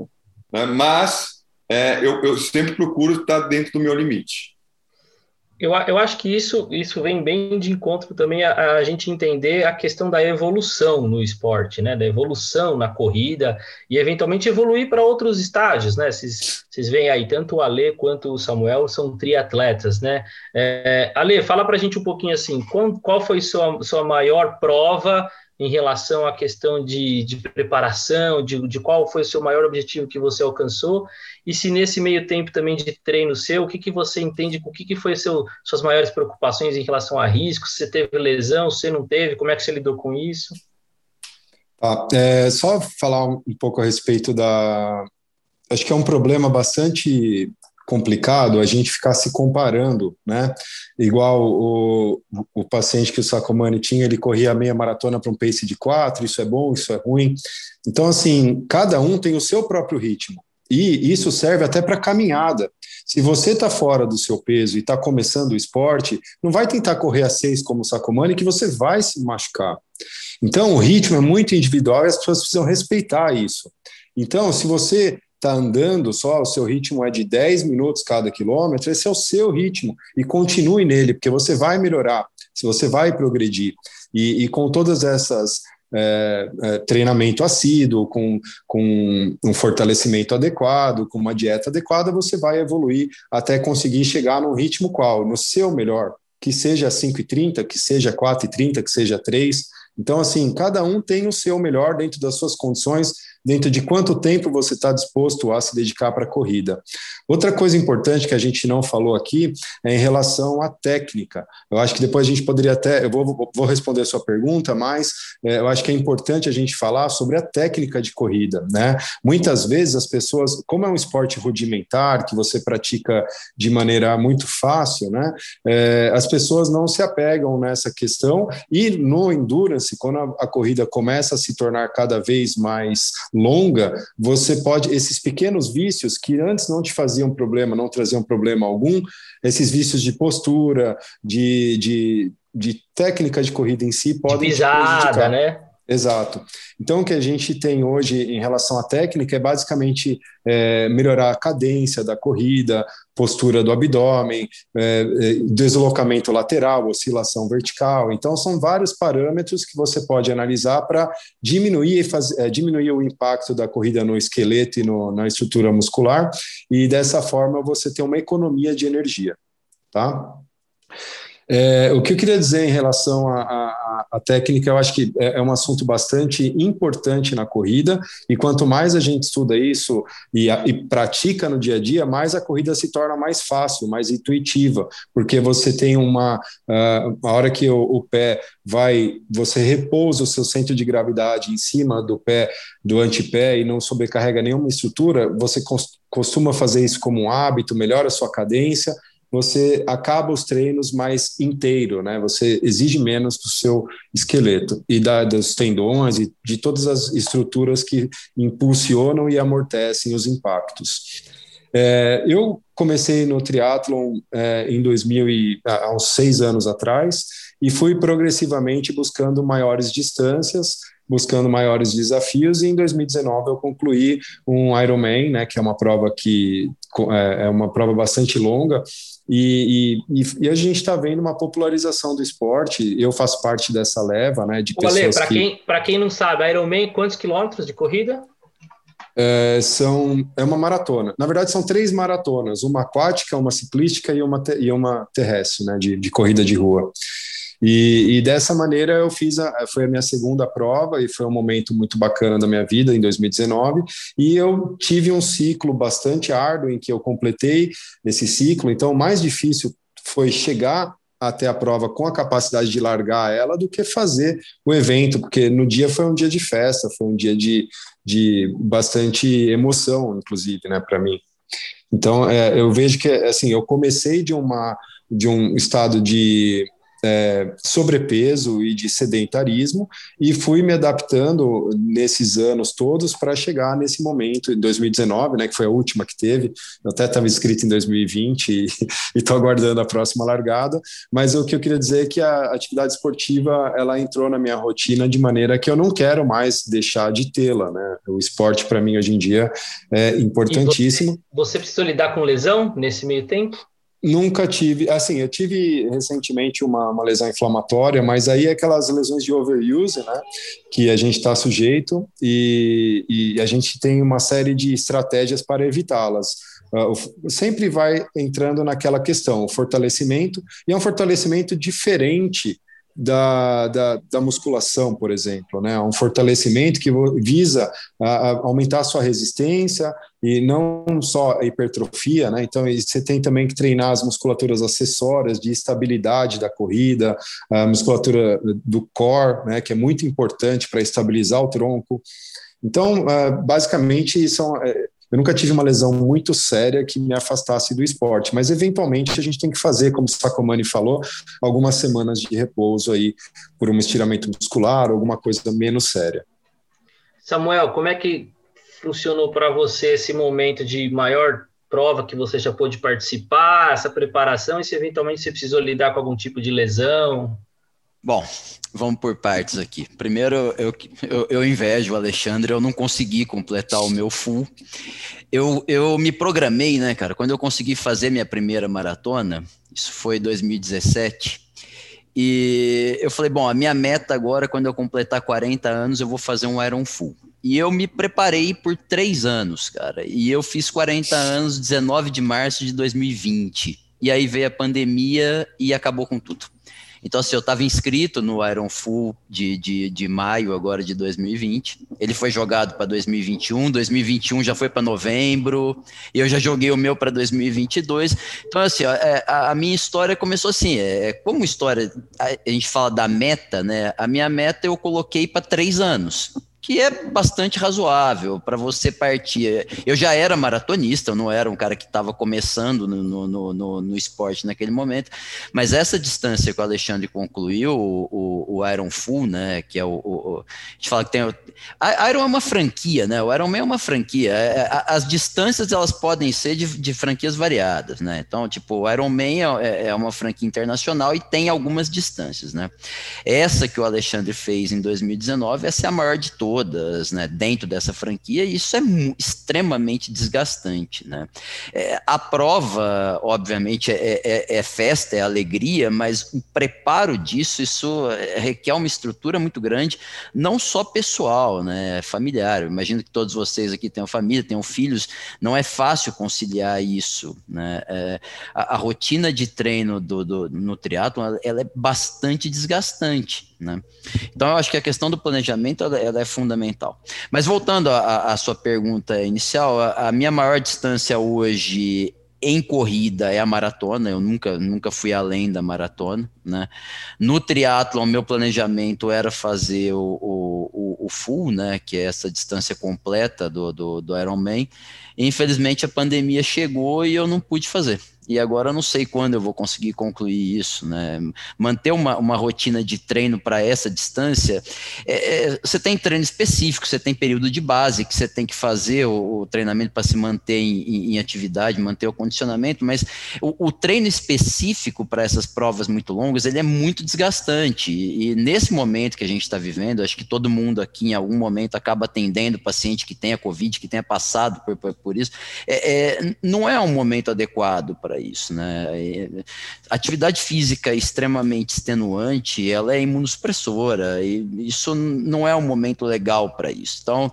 né? mas é, eu, eu sempre procuro estar dentro do meu limite. Eu, eu acho que isso, isso vem bem de encontro também a, a, gente entender a questão da evolução no esporte, né? Da evolução na corrida e eventualmente evoluir para outros estágios, né? Vocês, veem aí, tanto o Ale quanto o Samuel são triatletas, né? É, Ale, fala para a gente um pouquinho assim, qual, qual foi sua, sua maior prova em relação à questão de, de preparação, de, de, qual foi o seu maior objetivo que você alcançou, e se nesse meio tempo também de treino seu, o que, que você entende, o que, que foi seu, suas maiores preocupações em relação a riscos, se você teve lesão, se não teve, como é que você lidou com isso? Tá, é, só falar um pouco a respeito da... Acho que é um problema bastante complicado a gente ficar se comparando, né? Igual o, o paciente que o Sacomani tinha, ele corria a meia maratona para um pace de quatro, isso é bom, isso é ruim. Então, assim, cada um tem o seu próprio ritmo. E isso serve até para caminhada. Se você está fora do seu peso e está começando o esporte, não vai tentar correr a seis como o Sacomani, que você vai se machucar. Então, o ritmo é muito individual e as pessoas precisam respeitar isso. Então, se você está andando só, o seu ritmo é de 10 minutos cada quilômetro, esse é o seu ritmo e continue nele, porque você vai melhorar, se você vai progredir. E, e com todas essas é, é, treinamento assíduo, com, com um fortalecimento adequado, com uma dieta adequada, você vai evoluir até conseguir chegar num ritmo qual? No seu melhor, que seja 5,30, que seja 4,30, que seja 3, Então, assim, cada um tem o seu melhor dentro das suas condições, dentro de quanto tempo você está disposto a se dedicar para a corrida. Outra coisa importante que a gente não falou aqui é em relação à técnica. Eu acho que depois a gente poderia até, eu vou, vou responder a sua pergunta, mas é, eu acho que é importante a gente falar sobre a técnica de corrida, né? Muitas vezes as pessoas, como é um esporte rudimentar que você pratica de maneira muito fácil, né? É, as pessoas não se apegam nessa questão e no endurance, quando a, a corrida começa a se tornar cada vez mais longa, você pode, esses pequenos vícios que antes não te faziam problema, não traziam problema algum, esses vícios de postura, de, de, de técnica de corrida em si, podem. De pisada, né? Exato. Então, o que a gente tem hoje em relação à técnica é basicamente é, melhorar a cadência da corrida, postura do abdômen, é, é, deslocamento lateral, oscilação vertical. Então, são vários parâmetros que você pode analisar para diminuir, é, diminuir o impacto da corrida no esqueleto e no, na estrutura muscular, e dessa forma você tem uma economia de energia. Tá? É, o que eu queria dizer em relação à técnica, eu acho que é, é, um assunto bastante importante na corrida, e quanto mais a gente estuda isso e, a, e, pratica no dia a dia, mais a corrida se torna mais fácil, mais intuitiva, porque você tem uma. Uh, a hora que o, o pé vai, você repousa o seu centro de gravidade em cima do pé, do antepé, e não sobrecarrega nenhuma estrutura, você costuma fazer isso como um hábito, melhora a sua cadência você acaba os treinos mais inteiro, né? Você exige menos do seu esqueleto e da, dos tendões e de todas as estruturas que impulsionam e amortecem os impactos. É, eu comecei no triatlon é, em 2000 e, há uns seis anos atrás e fui progressivamente buscando maiores distâncias, buscando maiores desafios e em 2019 eu concluí um Ironman, né, que é uma prova que é, é uma prova bastante longa e, e, e, a gente está vendo uma popularização do esporte. Eu faço parte dessa leva, né? De pessoas para que... quem para quem não sabe, Ironman quantos quilômetros de corrida? É, são é uma maratona. Na verdade, são três maratonas: uma aquática, uma ciclística e uma e uma terrestre, né? De, de corrida de rua. E, e, dessa maneira eu fiz, a, foi a minha segunda prova e foi um momento muito bacana da minha vida em 2019. E eu tive um ciclo bastante árduo em que eu completei esse ciclo. Então, o mais difícil foi chegar até a prova com a capacidade de largar ela do que fazer o evento, porque no dia foi um dia de festa, foi um dia de, de bastante emoção, inclusive, né, para mim. Então, é, eu vejo que, assim, eu comecei de uma de um estado de é, sobrepeso e de sedentarismo, e fui me adaptando nesses anos todos para chegar nesse momento, em 2019, né, que foi a última que teve, eu até estava inscrito em 2020 e estou aguardando a próxima largada, mas o que eu queria dizer é que a atividade esportiva, ela entrou na minha rotina de maneira que eu não quero mais deixar de tê-la, né, o esporte para mim hoje em dia é importantíssimo. Você, você precisou lidar com lesão nesse meio tempo? Nunca tive, assim, eu tive recentemente uma, uma, lesão inflamatória, mas aí é aquelas lesões de overuse, né, que a gente está sujeito e, e, a gente tem uma série de estratégias para evitá-las. Uh, sempre vai entrando naquela questão, o fortalecimento, e é um fortalecimento diferente da, da, da, musculação, por exemplo, né? Um fortalecimento que visa a, a aumentar a sua resistência e não só a hipertrofia, né? Então você tem também que treinar as musculaturas acessórias de estabilidade da corrida, a musculatura do core, né? Que é muito importante para estabilizar o tronco. Então, ah, basicamente, são é, eu nunca tive uma lesão muito séria que me afastasse do esporte, mas eventualmente a gente tem que fazer, como o Sacomani falou, algumas semanas de repouso aí por um estiramento muscular, alguma coisa menos séria. Samuel, como é que funcionou para você esse momento de maior prova que você já pôde participar, essa preparação, e se eventualmente você precisou lidar com algum tipo de lesão? Bom, vamos por partes aqui. Primeiro, eu, eu, eu, invejo o Alexandre, eu não consegui completar o meu full. Eu, eu me programei, né, cara? Quando eu consegui fazer minha primeira maratona, isso foi 2017, e eu falei, bom, a minha meta agora, quando eu completar 40 anos, eu vou fazer um Iron Full. E eu me preparei por três anos, cara. E eu fiz 40 anos, 19 de março de 2020. E aí veio a pandemia e acabou com tudo. Então, assim, eu estava inscrito no Iron Full de, de, de maio agora de 2020. Ele foi jogado para 2021, 2021 já foi para novembro, e eu já joguei o meu para 2022. Então, assim, é, a, a, minha história começou assim, é, como história, a, a gente fala da meta, né? A minha meta eu coloquei para três anos que é bastante razoável para você partir. Eu já era maratonista, eu não era um cara que estava começando no, no, no, no, esporte naquele momento, mas essa distância que o Alexandre concluiu, o, o, o Iron Full, né, que é o, o, A gente fala que tem. A Iron é uma franquia, né? O Iron Man é uma franquia. É, é, as distâncias elas podem ser de, de franquias variadas, né? Então, tipo, o Iron Man é, é uma franquia internacional e tem algumas distâncias, né? Essa que o Alexandre fez em 2019, essa é a maior de todas todas, né, dentro dessa franquia, e isso é extremamente desgastante, né. É, a prova, obviamente, é, é, é, festa, é alegria, mas o preparo disso, isso requer uma estrutura muito grande, não só pessoal, né, familiar. Eu imagino que todos vocês aqui tenham família, tenham filhos, não é fácil conciliar isso, né. É, a, a, rotina de treino do, do, no triatlo, ela é bastante desgastante, né? Então, eu acho que a questão do planejamento ela, ela é fundamental. Mas voltando à sua pergunta inicial, a, a, minha maior distância hoje em corrida é a maratona, eu nunca, nunca fui além da maratona. Né? No triatlo, meu planejamento era fazer o, o, o, full, né? que é essa distância completa do, do, do Ironman. Infelizmente, a pandemia chegou e eu não pude fazer e agora eu não sei quando eu vou conseguir concluir isso, né? Manter uma, uma rotina de treino para essa distância, é, é, você tem treino específico, você tem período de base que você tem que fazer o, o treinamento para se manter em, em, atividade, manter o condicionamento, mas o, o treino específico para essas provas muito longas, ele é muito desgastante e, e nesse momento que a gente está vivendo, acho que todo mundo aqui em algum momento acaba atendendo paciente que tenha Covid, que tenha passado por, por, por isso, é, é não é um momento adequado para para isso, né? Atividade física extremamente extenuante, ela é imunossupressora e isso não é um momento legal para isso. Então,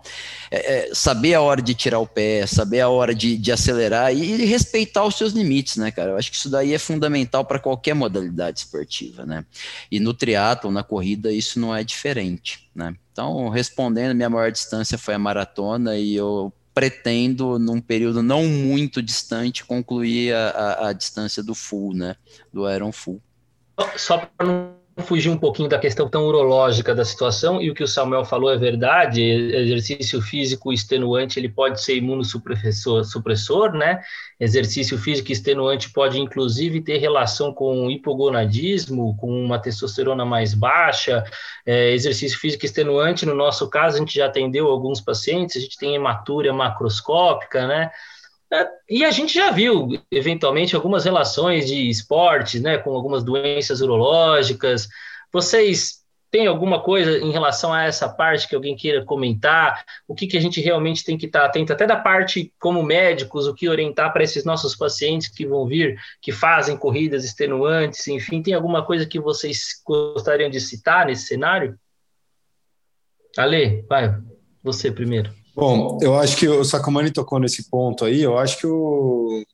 é, é, saber a hora de tirar o pé, saber a hora de, de acelerar e, e respeitar os seus limites, né, cara? Eu acho que isso daí é fundamental para qualquer modalidade esportiva, né? E no triatlo, na corrida, isso não é diferente, né? Então, respondendo, minha maior distância foi a maratona e eu pretendo, num período não muito distante, concluir a, a, a distância do full, né? Do Iron Full. Só para não fugir um pouquinho da questão tão urológica da situação, e o que o Samuel falou é verdade, exercício físico extenuante ele pode ser imunossupressor, supressor, né? Exercício físico extenuante pode inclusive ter relação com hipogonadismo, com uma testosterona mais baixa. É, exercício físico extenuante, no nosso caso, a gente já atendeu alguns pacientes, a gente tem hematúria macroscópica, né? E a gente já viu, eventualmente, algumas relações de esportes, né, com algumas doenças urológicas. Vocês têm alguma coisa em relação a essa parte que alguém queira comentar? O que, que a gente realmente tem que estar atento, até da parte como médicos, o que orientar para esses nossos pacientes que vão vir, que fazem corridas extenuantes, enfim, tem alguma coisa que vocês gostariam de citar nesse cenário? Ale, vai, você primeiro. Bom, eu acho que o Sacomani tocou nesse ponto aí. Eu acho que o,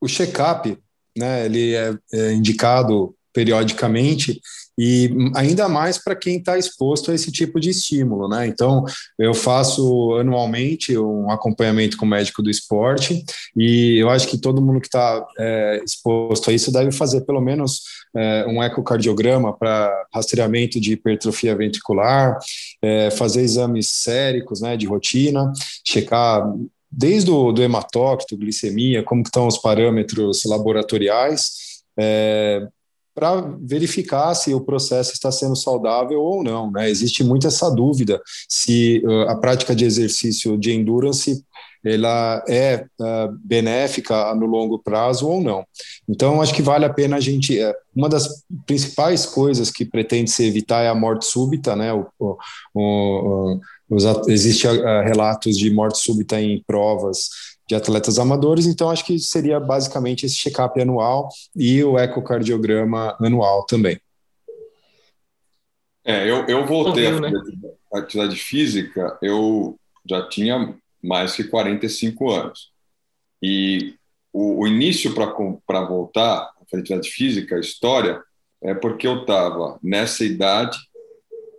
o check-up, né, ele é, é indicado periodicamente e ainda mais para quem está exposto a esse tipo de estímulo, né? Então, eu faço anualmente um acompanhamento com o médico do esporte e eu acho que todo mundo que está é, exposto a isso deve fazer pelo menos é, um ecocardiograma para rastreamento de hipertrofia ventricular, é, fazer exames séricos, né, de rotina, checar desde o do hematócrito, glicemia, como estão os parâmetros laboratoriais, é, para verificar se o processo está sendo saudável ou não. Né? Existe muito essa dúvida se uh, a prática de exercício de endurance ela é uh, benéfica no longo prazo ou não. Então, acho que vale a pena a gente. Uh, uma das principais coisas que pretende se evitar é a morte súbita, né? O, o, o, relatos de morte súbita em provas de atletas amadores, então acho que seria basicamente esse check-up anual e o ecocardiograma anual também. É, eu, eu voltei à né? atividade física, eu já tinha mais que 45 anos. E o, o início para voltar à atividade física, a história, é porque eu estava nessa idade,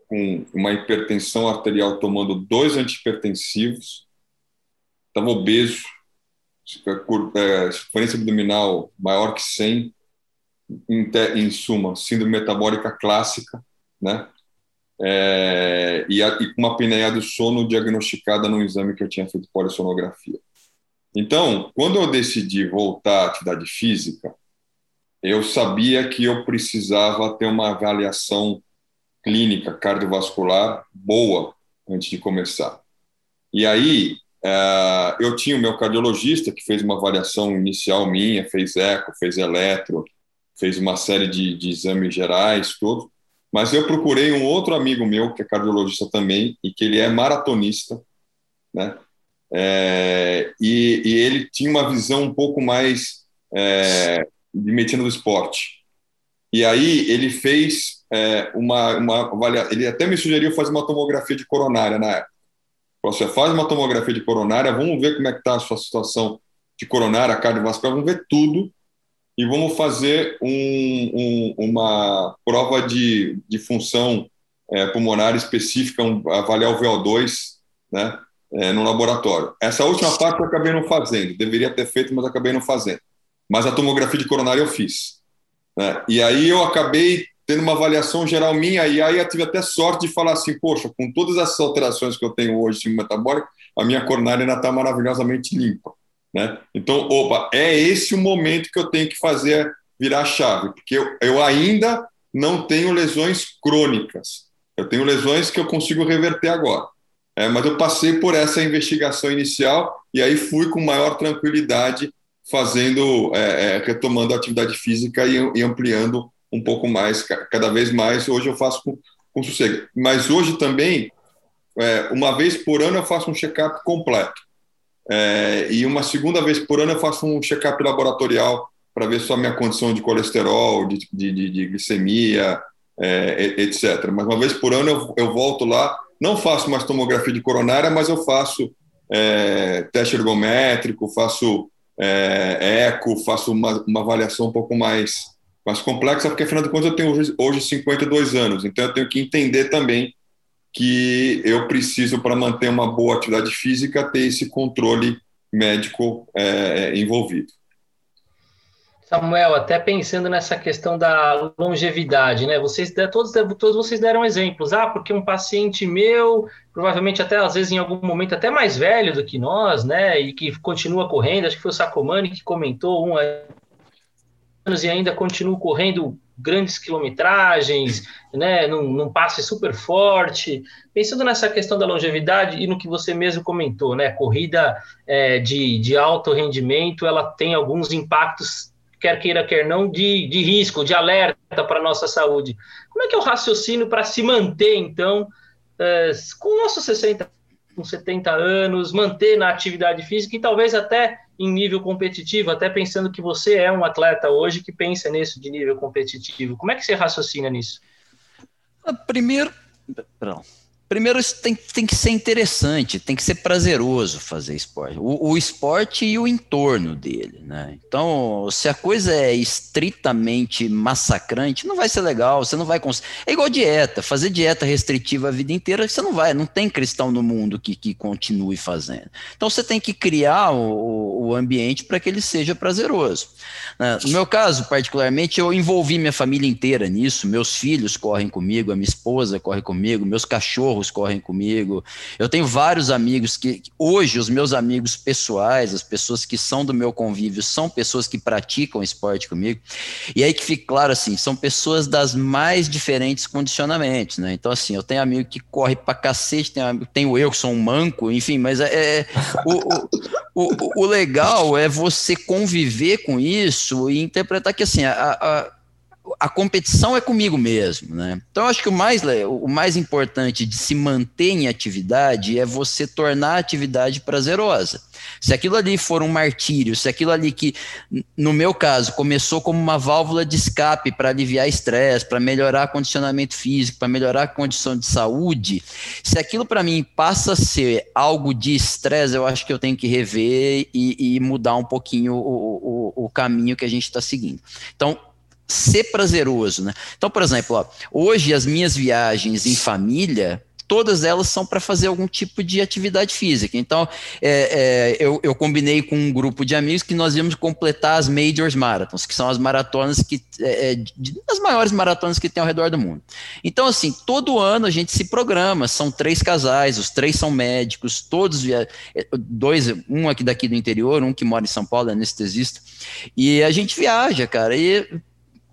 com uma hipertensão arterial tomando dois antihipertensivos, estava obeso, frequência abdominal maior que 100, em, em suma, síndrome metabólica clássica, né? É, e, a, e, uma apneia do sono diagnosticada no exame que eu tinha feito polissonografia. Então, quando eu decidi voltar à atividade física, eu sabia que eu precisava ter uma avaliação clínica cardiovascular boa antes de começar. E aí, é, eu tinha o meu cardiologista que fez uma avaliação inicial minha, fez eco, fez eletro, fez uma série de, de exames gerais, tudo. Mas eu procurei um outro amigo meu, que é cardiologista também, e que ele é maratonista, né? É, e, e, ele tinha uma visão um pouco mais é, de medicina do esporte. E aí ele fez é, uma, uma ele até me sugeriu fazer uma tomografia de coronária na época. Você faz uma tomografia de coronária, vamos ver como é que está a sua situação de coronária, cardiovascular, vamos ver tudo e vamos fazer um, um, uma prova de, de função é, pulmonar específica, um, avaliar o VO2, né, é, no laboratório. Essa última parte eu acabei não fazendo, deveria ter feito, mas acabei não fazendo. Mas a tomografia de coronária eu fiz. Né? E aí eu acabei tendo uma avaliação geral minha, e aí eu tive até sorte de falar assim, poxa, com todas essas alterações que eu tenho hoje de metabólico, a minha coronária ainda está maravilhosamente limpa. Né? Então, opa, é esse o momento que eu tenho que fazer virar a chave, porque eu, eu ainda não tenho lesões crônicas. Eu tenho lesões que eu consigo reverter agora. É, mas eu passei por essa investigação inicial e aí fui com maior tranquilidade fazendo, é, é, retomando a atividade física e, e, ampliando um pouco mais, cada vez mais. Hoje eu faço com, com sossego. Mas hoje também, é, uma vez por ano, eu faço um check-up completo. É, e uma segunda vez por ano eu faço um check-up laboratorial para ver só a minha condição de colesterol, de, de, de glicemia, é, etc. Mas uma vez por ano eu, eu, volto lá, não faço mais tomografia de coronária, mas eu faço é, teste ergométrico, faço é, eco, faço uma, uma, avaliação um pouco mais, mais complexa, porque afinal de contas eu tenho hoje, hoje 52 anos, então eu tenho que entender também que eu preciso, para manter uma boa atividade física, ter esse controle médico é, envolvido. Samuel, até pensando nessa questão da longevidade, né? Vocês todos, todos vocês deram exemplos. Ah, porque um paciente meu, provavelmente até às vezes em algum momento até mais velho do que nós, né? E que continua correndo, acho que foi o Sacomani que comentou um anos e ainda continua correndo grandes quilometragens, né, num, num, passe super forte. Pensando nessa questão da longevidade e no que você mesmo comentou, né, corrida é, de, de alto rendimento, ela tem alguns impactos, quer queira, quer não, de, de risco, de alerta para a nossa saúde. Como é que é o raciocínio para se manter, então, é, com nossos 60, com 70 anos, manter na atividade física e talvez até em nível competitivo, até pensando que você é um atleta hoje que pensa nisso de nível competitivo. Como é que você raciocina nisso? Ah, primeiro, perdão. Primeiro, tem, tem que ser interessante, tem que ser prazeroso fazer esporte. O, o, esporte e o entorno dele, né? Então, se a coisa é estritamente massacrante, não vai ser legal, você não vai conseguir. É igual dieta, fazer dieta restritiva a vida inteira, você não vai, não tem cristão no mundo que, que continue fazendo. Então, você tem que criar o, o ambiente para que ele seja prazeroso. Né? No meu caso, particularmente, eu envolvi minha família inteira nisso, meus filhos correm comigo, a minha esposa corre comigo, meus cachorros cachorros correm comigo. Eu tenho vários amigos que, hoje, os meus amigos pessoais, as pessoas que são do meu convívio, são pessoas que praticam esporte comigo. E aí que fica claro, assim, são pessoas das mais diferentes condicionamentos, né? Então, assim, eu tenho amigo que corre pra cacete, tenho, tenho eu que sou um manco, enfim, mas é, é o, o, o, o, legal é você conviver com isso e interpretar que, assim, a, a a competição é comigo mesmo, né? Então acho que o mais o mais importante de se manter em atividade é você tornar a atividade prazerosa. Se aquilo ali for um martírio, se aquilo ali que no meu caso começou como uma válvula de escape para aliviar estresse, para melhorar condicionamento físico, para melhorar a condição de saúde, se aquilo para mim passa a ser algo de estresse, eu acho que eu tenho que rever e, e mudar um pouquinho o, o, o caminho que a gente está seguindo. Então ser prazeroso, né? Então, por exemplo, ó, hoje as minhas viagens em família, todas elas são para fazer algum tipo de atividade física. Então, é, é, eu, eu, combinei com um grupo de amigos que nós íamos completar as Majors Marathons, que são as maratonas que é, é de, as maiores maratonas que tem ao redor do mundo. Então, assim, todo ano a gente se programa, são três casais, os três são médicos, todos é, dois, um aqui daqui do interior, um que mora em São Paulo, é anestesista, e a gente viaja, cara, e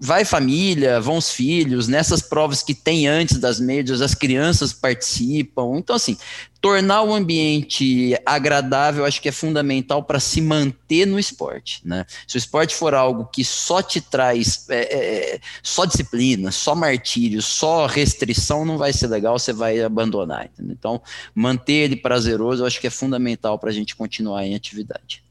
vai família, vão os filhos, nessas provas que tem antes das médias, as crianças participam. Então, assim, tornar o ambiente agradável acho que é fundamental para se manter no esporte, né? Se o esporte for algo que só te traz é, é, é, só disciplina, só martírio, só restrição, não vai ser legal, você vai abandonar. Entendeu? Então, manter ele prazeroso, eu acho que é fundamental para a gente continuar em atividade.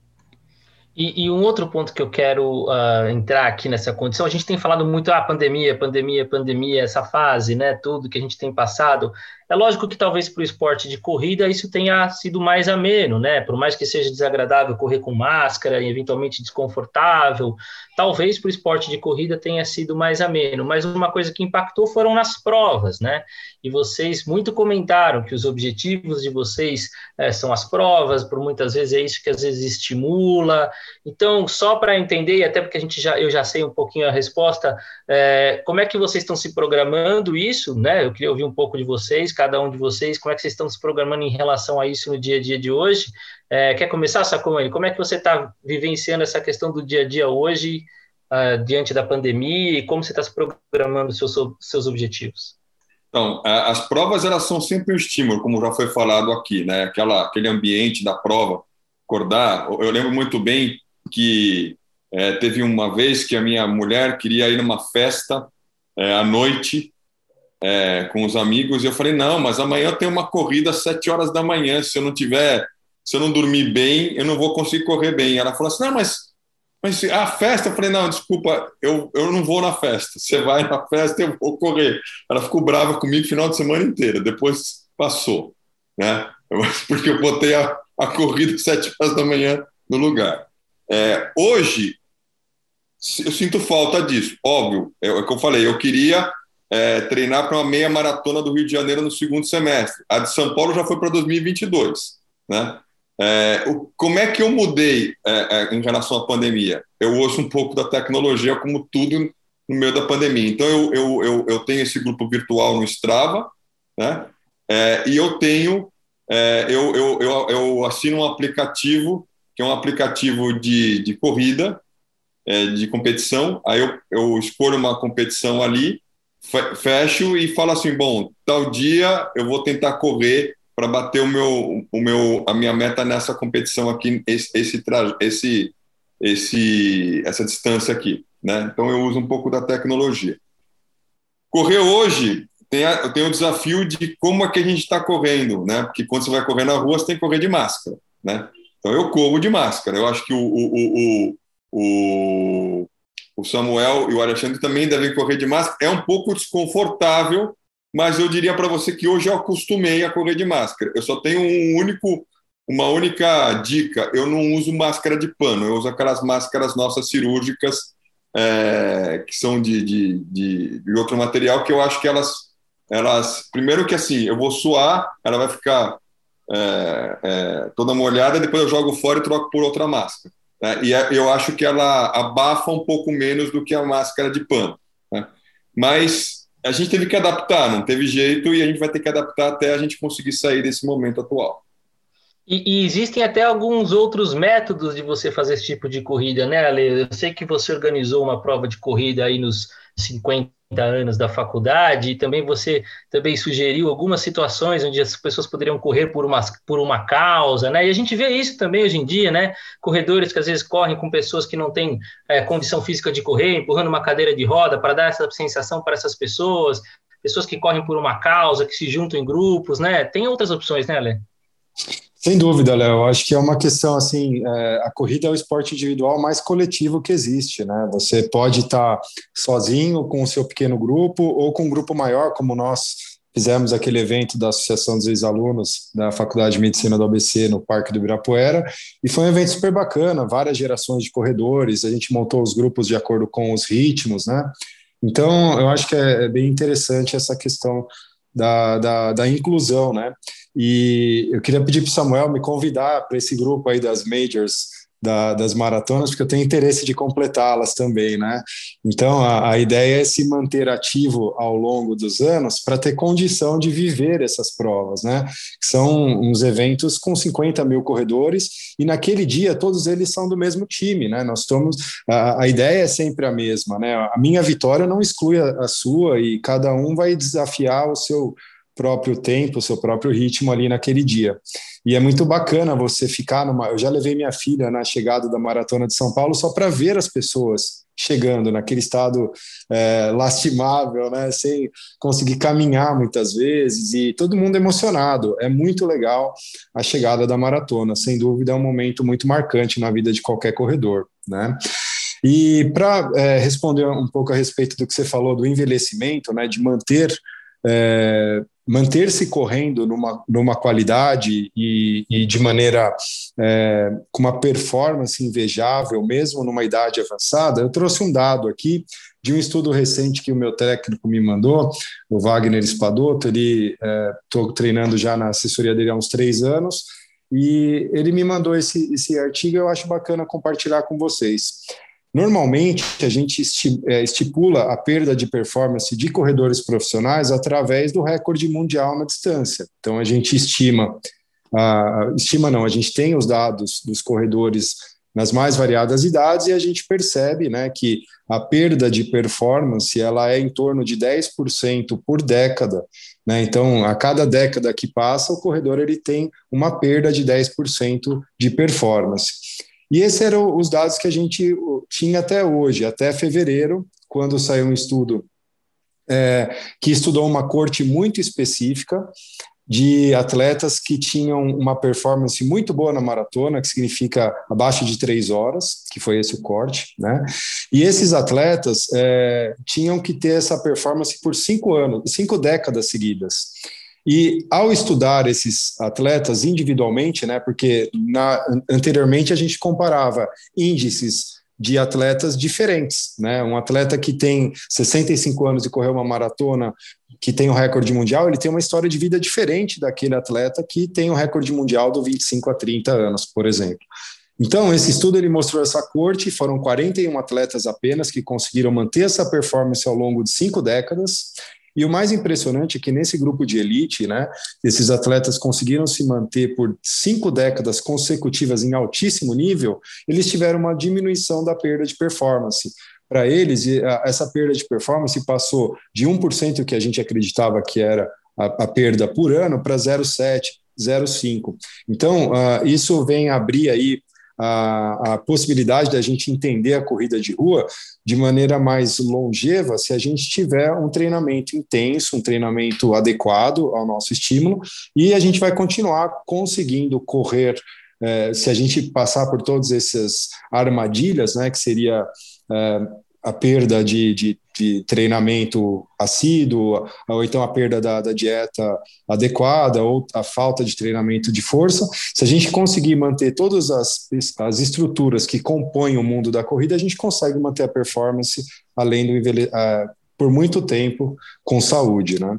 E, e, um outro ponto que eu quero uh, entrar aqui nessa condição, a gente tem falado muito, ah, pandemia, pandemia, pandemia, essa fase, né, tudo que a gente tem passado, é lógico que talvez para o esporte de corrida isso tenha sido mais ameno, né? Por mais que seja desagradável correr com máscara e eventualmente desconfortável, talvez para o esporte de corrida tenha sido mais ameno. Mas uma coisa que impactou foram nas provas, né? E vocês muito comentaram que os objetivos de vocês é, são as provas, por muitas vezes é isso que às vezes estimula. Então, só para entender, e até porque a gente já, eu já sei um pouquinho a resposta, é, como é que vocês estão se programando isso, né? Eu queria ouvir um pouco de vocês cada um de vocês, como é que vocês estão se programando em relação a isso no dia a dia de hoje. É, quer começar, Sacomani? Como é que você está vivenciando essa questão do dia a dia hoje, uh, diante da pandemia, e como você está se programando seus, seus objetivos? Então, as provas elas são sempre um estímulo, como já foi falado aqui, né? Aquela, aquele ambiente da prova, acordar. Eu lembro muito bem que é, teve uma vez que a minha mulher queria ir numa festa é, à noite é, com os amigos e eu falei não, mas amanhã eu tenho uma corrida às sete horas da manhã. Se eu não tiver, se eu não dormir bem, eu não vou conseguir correr bem. Ela falou assim, não, mas mas a festa, eu falei, não, desculpa, eu, eu não vou na festa. Você vai na festa, eu vou correr. Ela ficou brava comigo o final de semana inteira. Depois passou, né? Porque eu botei a, a corrida às sete horas da manhã no lugar. É, hoje, eu sinto falta disso. Óbvio, é, é o que eu falei. Eu queria é, treinar para uma meia maratona do Rio de Janeiro no segundo semestre. A de São Paulo já foi para 2022. Né? É, o, como é que eu mudei é, é, em relação à pandemia? Eu ouço um pouco da tecnologia, como tudo no meio da pandemia. Então, eu, eu, eu, eu tenho esse grupo virtual no Strava, né? É, e eu tenho, é, eu, eu, eu, eu assino um aplicativo, que é um aplicativo de, de corrida, de competição. Aí eu, eu escolho uma competição ali fecho e falo assim, bom, tal dia eu vou tentar correr para bater o meu, o meu, a minha meta nessa competição aqui, esse, esse, esse, esse, essa distância aqui, né? Então eu uso um pouco da tecnologia. Correr hoje tem, a, tem o desafio de como é que a gente está correndo, né? Porque quando você vai correr na rua, você tem que correr de máscara, né? Então eu corro de máscara. Eu acho que o, o, o, o, o Samuel e o Alexandre também devem correr de máscara. É um pouco desconfortável, mas eu diria para você que hoje eu acostumei a correr de máscara. Eu só tenho um único, uma única dica: eu não uso máscara de pano, eu uso aquelas máscaras nossas cirúrgicas, é, que são de, de, de, de, outro material, que eu acho que elas, elas. Primeiro, que assim, eu vou suar, ela vai ficar é, é, toda molhada, depois eu jogo fora e troco por outra máscara. Né? E é, eu acho que ela abafa um pouco menos do que a máscara de pano. Né? Mas a gente teve que adaptar, não teve jeito, e a gente vai ter que adaptar até a gente conseguir sair desse momento atual. E, e, existem até alguns outros métodos de você fazer esse tipo de corrida, né, Ale? Eu sei que você organizou uma prova de corrida aí nos 50 anos da faculdade, e também você também sugeriu algumas situações onde as pessoas poderiam correr por uma, por uma causa, né? E a gente vê isso também hoje em dia, né? Corredores que às vezes correm com pessoas que não têm é, condição física de correr, empurrando uma cadeira de roda para dar essa sensação para essas pessoas, pessoas que correm por uma causa, que se juntam em grupos, né? Tem outras opções, né, Ale? Sem dúvida, Léo. Acho que é uma questão assim: é, a corrida é o esporte individual mais coletivo que existe, né? Você pode estar sozinho com o seu pequeno grupo ou com um grupo maior, como nós fizemos aquele evento da Associação dos Ex-Alunos da Faculdade de Medicina do ABC no Parque do Ibirapuera, e foi um evento super bacana, várias gerações de corredores, a gente montou os grupos de acordo com os ritmos, né? Então, eu acho que é, é bem interessante essa questão da, da, da inclusão, né? E eu queria pedir para o Samuel me convidar para esse grupo aí das majors da, das maratonas, porque eu tenho interesse de completá-las também, né? Então, a, a, ideia é se manter ativo ao longo dos anos para ter condição de viver essas provas, né? São uns eventos com 50 mil corredores e naquele dia todos eles são do mesmo time, né? Nós estamos, a, a ideia é sempre a mesma, né? A minha vitória não exclui a, a sua e cada um vai desafiar o seu próprio tempo, seu próprio ritmo ali naquele dia. E é muito bacana você ficar numa. Eu já levei minha filha na chegada da Maratona de São Paulo só para ver as pessoas chegando naquele estado é, lastimável, né, sem conseguir caminhar muitas vezes e todo mundo emocionado. É muito legal a chegada da maratona, sem dúvida é um momento muito marcante na vida de qualquer corredor, né? E para é, responder um pouco a respeito do que você falou do envelhecimento, né, de manter é, manter-se correndo numa, numa qualidade e, e de maneira é, com uma performance invejável, mesmo numa idade avançada, eu trouxe um dado aqui de um estudo recente que o meu técnico me mandou, o Wagner Spadotto, ele estou é, treinando já na assessoria dele há uns três anos, e ele me mandou esse, esse artigo, eu acho bacana compartilhar com vocês. Normalmente, a gente é, estipula a perda de performance de corredores profissionais através do recorde mundial na distância. Então, a gente estima, uh, estima não, a gente tem os dados dos corredores nas mais variadas idades e a gente percebe né, que a perda de performance ela é em torno de 10% por década. Né? Então, a cada década que passa, o corredor ele tem uma perda de 10% de performance. E esses eram os dados que a gente tinha até hoje, até fevereiro, quando saiu um estudo é, que estudou uma corte muito específica de atletas que tinham uma performance muito boa na maratona, que significa abaixo de três horas, que foi esse o corte, né? E esses atletas é, tinham que ter essa performance por cinco anos, cinco décadas seguidas. E ao estudar esses atletas individualmente, né, porque na, anteriormente a gente comparava índices de atletas diferentes, né? Um atleta que tem 65 anos e correu uma maratona, que tem o um recorde mundial, ele tem uma história de vida diferente daquele atleta que tem o um recorde mundial do 25 a 30 anos, por exemplo. Então, esse estudo ele mostrou essa corte, foram 41 atletas apenas que conseguiram manter essa performance ao longo de cinco décadas, e o mais impressionante é que nesse grupo de elite, né, esses atletas conseguiram se manter por cinco décadas consecutivas em altíssimo nível, eles tiveram uma diminuição da perda de performance. Para eles, essa perda de performance passou de 1% que a gente acreditava que era a, a perda por ano para 0,7%. 0,5. Então, uh, isso vem abrir aí a, a possibilidade da gente entender a corrida de rua de maneira mais longeva se a gente tiver um treinamento intenso, um treinamento adequado ao nosso estímulo, e a gente vai continuar conseguindo correr. É, se a gente passar por todas essas armadilhas, né, que seria é, a perda de, de, de, treinamento assíduo, ou então a perda da, da, dieta adequada, ou a falta de treinamento de força. Se a gente conseguir manter todas as, as estruturas que compõem o mundo da corrida, a gente consegue manter a performance além do envelhe uh, por muito tempo com saúde, né?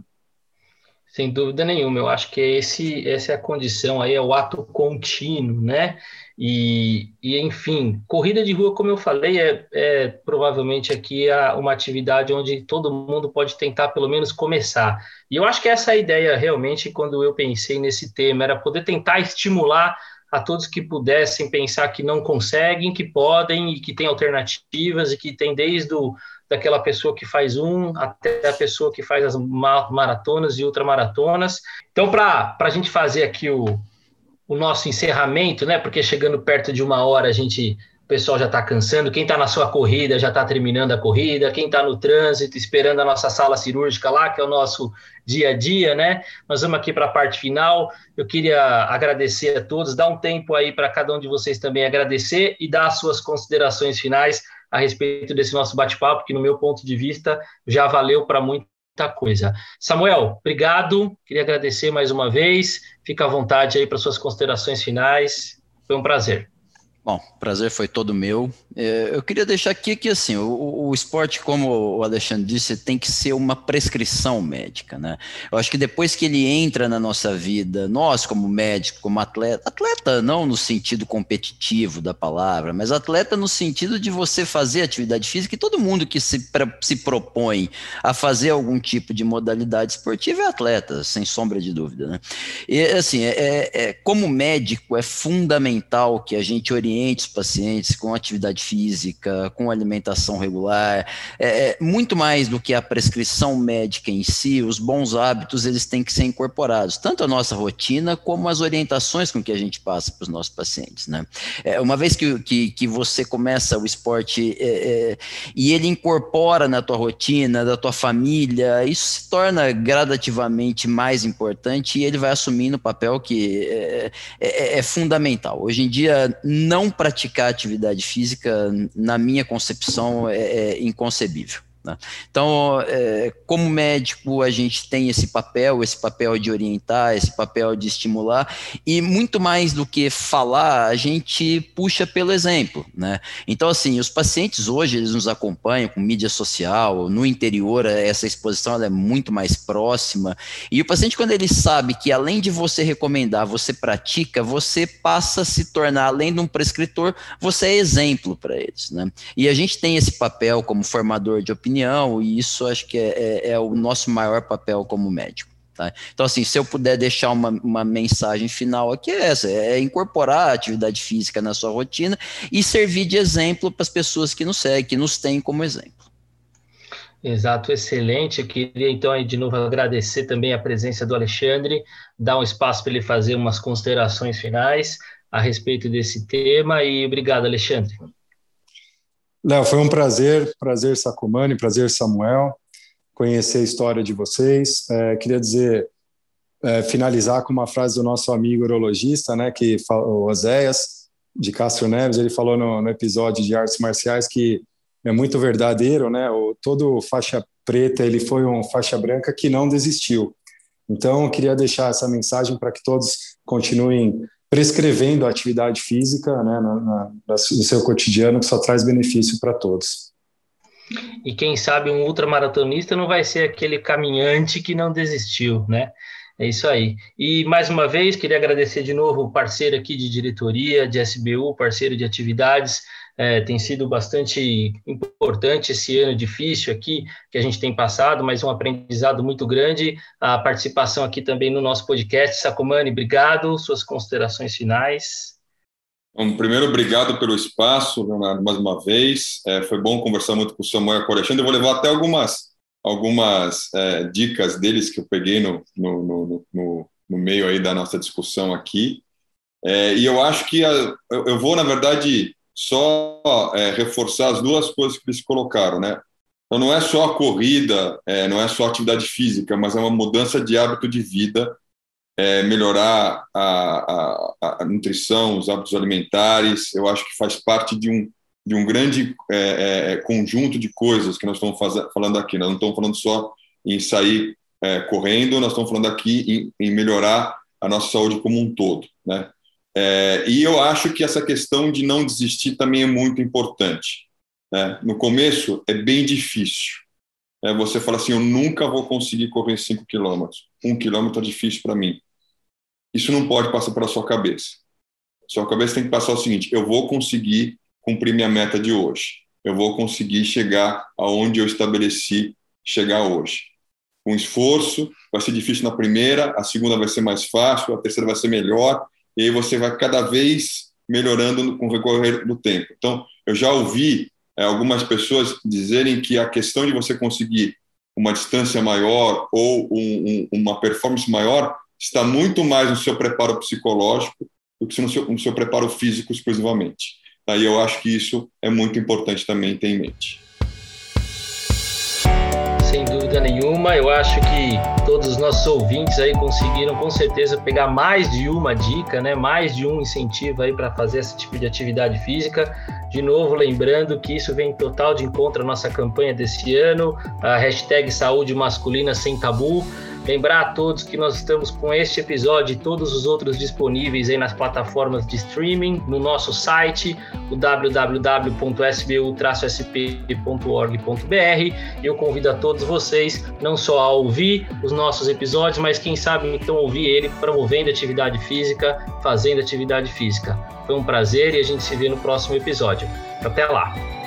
Sem dúvida nenhuma, eu acho que esse, essa é a condição aí, é o ato contínuo, né? E, e, enfim, corrida de rua, como eu falei, é, é provavelmente aqui a, uma atividade onde todo mundo pode tentar pelo menos começar. E eu acho que essa é ideia realmente quando eu pensei nesse tema, era poder tentar estimular a todos que pudessem pensar que não conseguem, que podem e que tem alternativas e que tem desde o, daquela pessoa que faz um até a pessoa que faz as maratonas e ultramaratonas. Então, para a gente fazer aqui o, o nosso encerramento, né? Porque chegando perto de uma hora a gente, o pessoal já está cansando. Quem está na sua corrida já está terminando a corrida. Quem está no trânsito esperando a nossa sala cirúrgica lá, que é o nosso dia a dia, né? Nós vamos aqui para a parte final. Eu queria agradecer a todos, dar um tempo aí para cada um de vocês também agradecer e dar as suas considerações finais a respeito desse nosso bate-papo, que no meu ponto de vista já valeu para muita coisa. Samuel, obrigado. Queria agradecer mais uma vez. Fica à vontade aí para suas considerações finais. Foi um prazer. Bom, prazer foi todo meu. É, eu queria deixar aqui que assim, o, o, esporte, como o Alexandre disse, tem que ser uma prescrição médica, né? Eu acho que depois que ele entra na nossa vida, nós como médico, como atleta, atleta não no sentido competitivo da palavra, mas atleta no sentido de você fazer atividade física e todo mundo que se, se propõe a fazer algum tipo de modalidade esportiva é atleta, sem sombra de dúvida, né? E assim, é, é, é como médico é fundamental que a gente oriente os pacientes com atividade física, com alimentação regular, é, é, muito mais do que a prescrição médica em si, os bons hábitos eles têm que ser incorporados, tanto a nossa rotina como as orientações com que a gente passa para os nossos pacientes, né? É, uma vez que, que, que, você começa o esporte é, é, e ele incorpora na tua rotina, da tua família, isso se torna gradativamente mais importante e ele vai assumindo o papel que é, é, é fundamental. Hoje em dia, não não praticar atividade física, na minha concepção, é, é inconcebível. Né? Então, é, como médico, a gente tem esse papel, esse papel de orientar, esse papel de estimular, e muito mais do que falar, a gente puxa pelo exemplo. Né? Então, assim, os pacientes hoje, eles nos acompanham com mídia social, no interior, essa exposição é muito mais próxima, e o paciente, quando ele sabe que além de você recomendar, você pratica, você passa a se tornar, além de um prescritor, você é exemplo para eles. Né? E a gente tem esse papel como formador de opinião opinião, e isso acho que é, é, é o nosso maior papel como médico. Tá? Então, assim, se eu puder deixar uma, uma mensagem final aqui, é essa: é incorporar a atividade física na sua rotina e servir de exemplo para as pessoas que nos seguem, que nos têm como exemplo. Exato, excelente. Eu queria então de novo agradecer também a presença do Alexandre, dar um espaço para ele fazer umas considerações finais a respeito desse tema e obrigado, Alexandre. Léo, foi um prazer, prazer Sacomani, prazer Samuel, conhecer a história de vocês. É, queria dizer, é, finalizar com uma frase do nosso amigo urologista, né, que o Oséias de Castro Neves, ele falou no, no, episódio de artes marciais que é muito verdadeiro, né? O, todo faixa preta ele foi um faixa branca que não desistiu. Então, eu queria deixar essa mensagem para que todos continuem prescrevendo a atividade física né, na, na, no seu cotidiano, que só traz benefício para todos. E quem sabe um ultramaratonista não vai ser aquele caminhante que não desistiu, né? É isso aí. E mais uma vez, queria agradecer de novo o parceiro aqui de diretoria, de SBU, parceiro de atividades, é, tem sido bastante importante esse ano difícil aqui que a gente tem passado, mas um aprendizado muito grande. A participação aqui também no nosso podcast. Sacomani, obrigado. Suas considerações finais. Bom, primeiro, obrigado pelo espaço, Leonardo, mais uma vez. É, foi bom conversar muito com o Samuel e com o Alexandre. Eu vou levar até algumas, algumas é, dicas deles que eu peguei no, no, no, no, no meio aí da nossa discussão aqui. É, e eu acho que a, eu, eu vou, na verdade, só é, reforçar as duas coisas que eles colocaram, né? Então, não é só a corrida, é, não é só a atividade física, mas é uma mudança de hábito de vida, é, melhorar a, a, a, nutrição, os hábitos alimentares. Eu acho que faz parte de um, de um grande é, é, é, conjunto de coisas que nós estamos faz, falando aqui. Nós não estamos falando só em sair correndo, nós estamos falando aqui em, em melhorar a nossa saúde como um todo, né? É, e eu acho que essa questão de não desistir também é muito importante. Né? No começo é bem difícil. É, você fala assim, eu nunca vou conseguir correr 5 quilômetros. Um quilômetro é difícil para mim. Isso não pode passar pela sua cabeça. Sua cabeça tem que passar o seguinte: eu vou conseguir cumprir minha meta de hoje. Eu vou conseguir chegar aonde eu estabeleci chegar hoje. Com esforço, vai ser difícil na primeira, a segunda vai ser mais fácil, a terceira vai ser melhor, e aí você vai cada vez melhorando com o recorrer do tempo. Então, eu já ouvi é, algumas pessoas dizerem que a questão de você conseguir uma distância maior ou um, um, uma performance maior está muito mais no seu preparo psicológico do que no seu, no seu preparo físico exclusivamente. Aí eu acho que isso é muito importante também ter em mente nenhuma. Eu acho que todos os nossos ouvintes aí conseguiram com certeza pegar mais de uma dica, né? Mais de um incentivo aí para fazer esse tipo de atividade física. De novo, lembrando que isso vem total de encontro à nossa campanha desse ano, a hashtag Saúde Masculina Sem Tabu. Lembrar a todos que nós estamos com este episódio e todos os outros disponíveis aí nas plataformas de streaming, no nosso site, o www.sbu-sp.org.br. Eu convido a todos vocês não só a ouvir os nossos episódios, mas quem sabe então ouvir ele promovendo atividade física, fazendo atividade física. Foi um prazer e a gente se vê no próximo episódio. Até lá!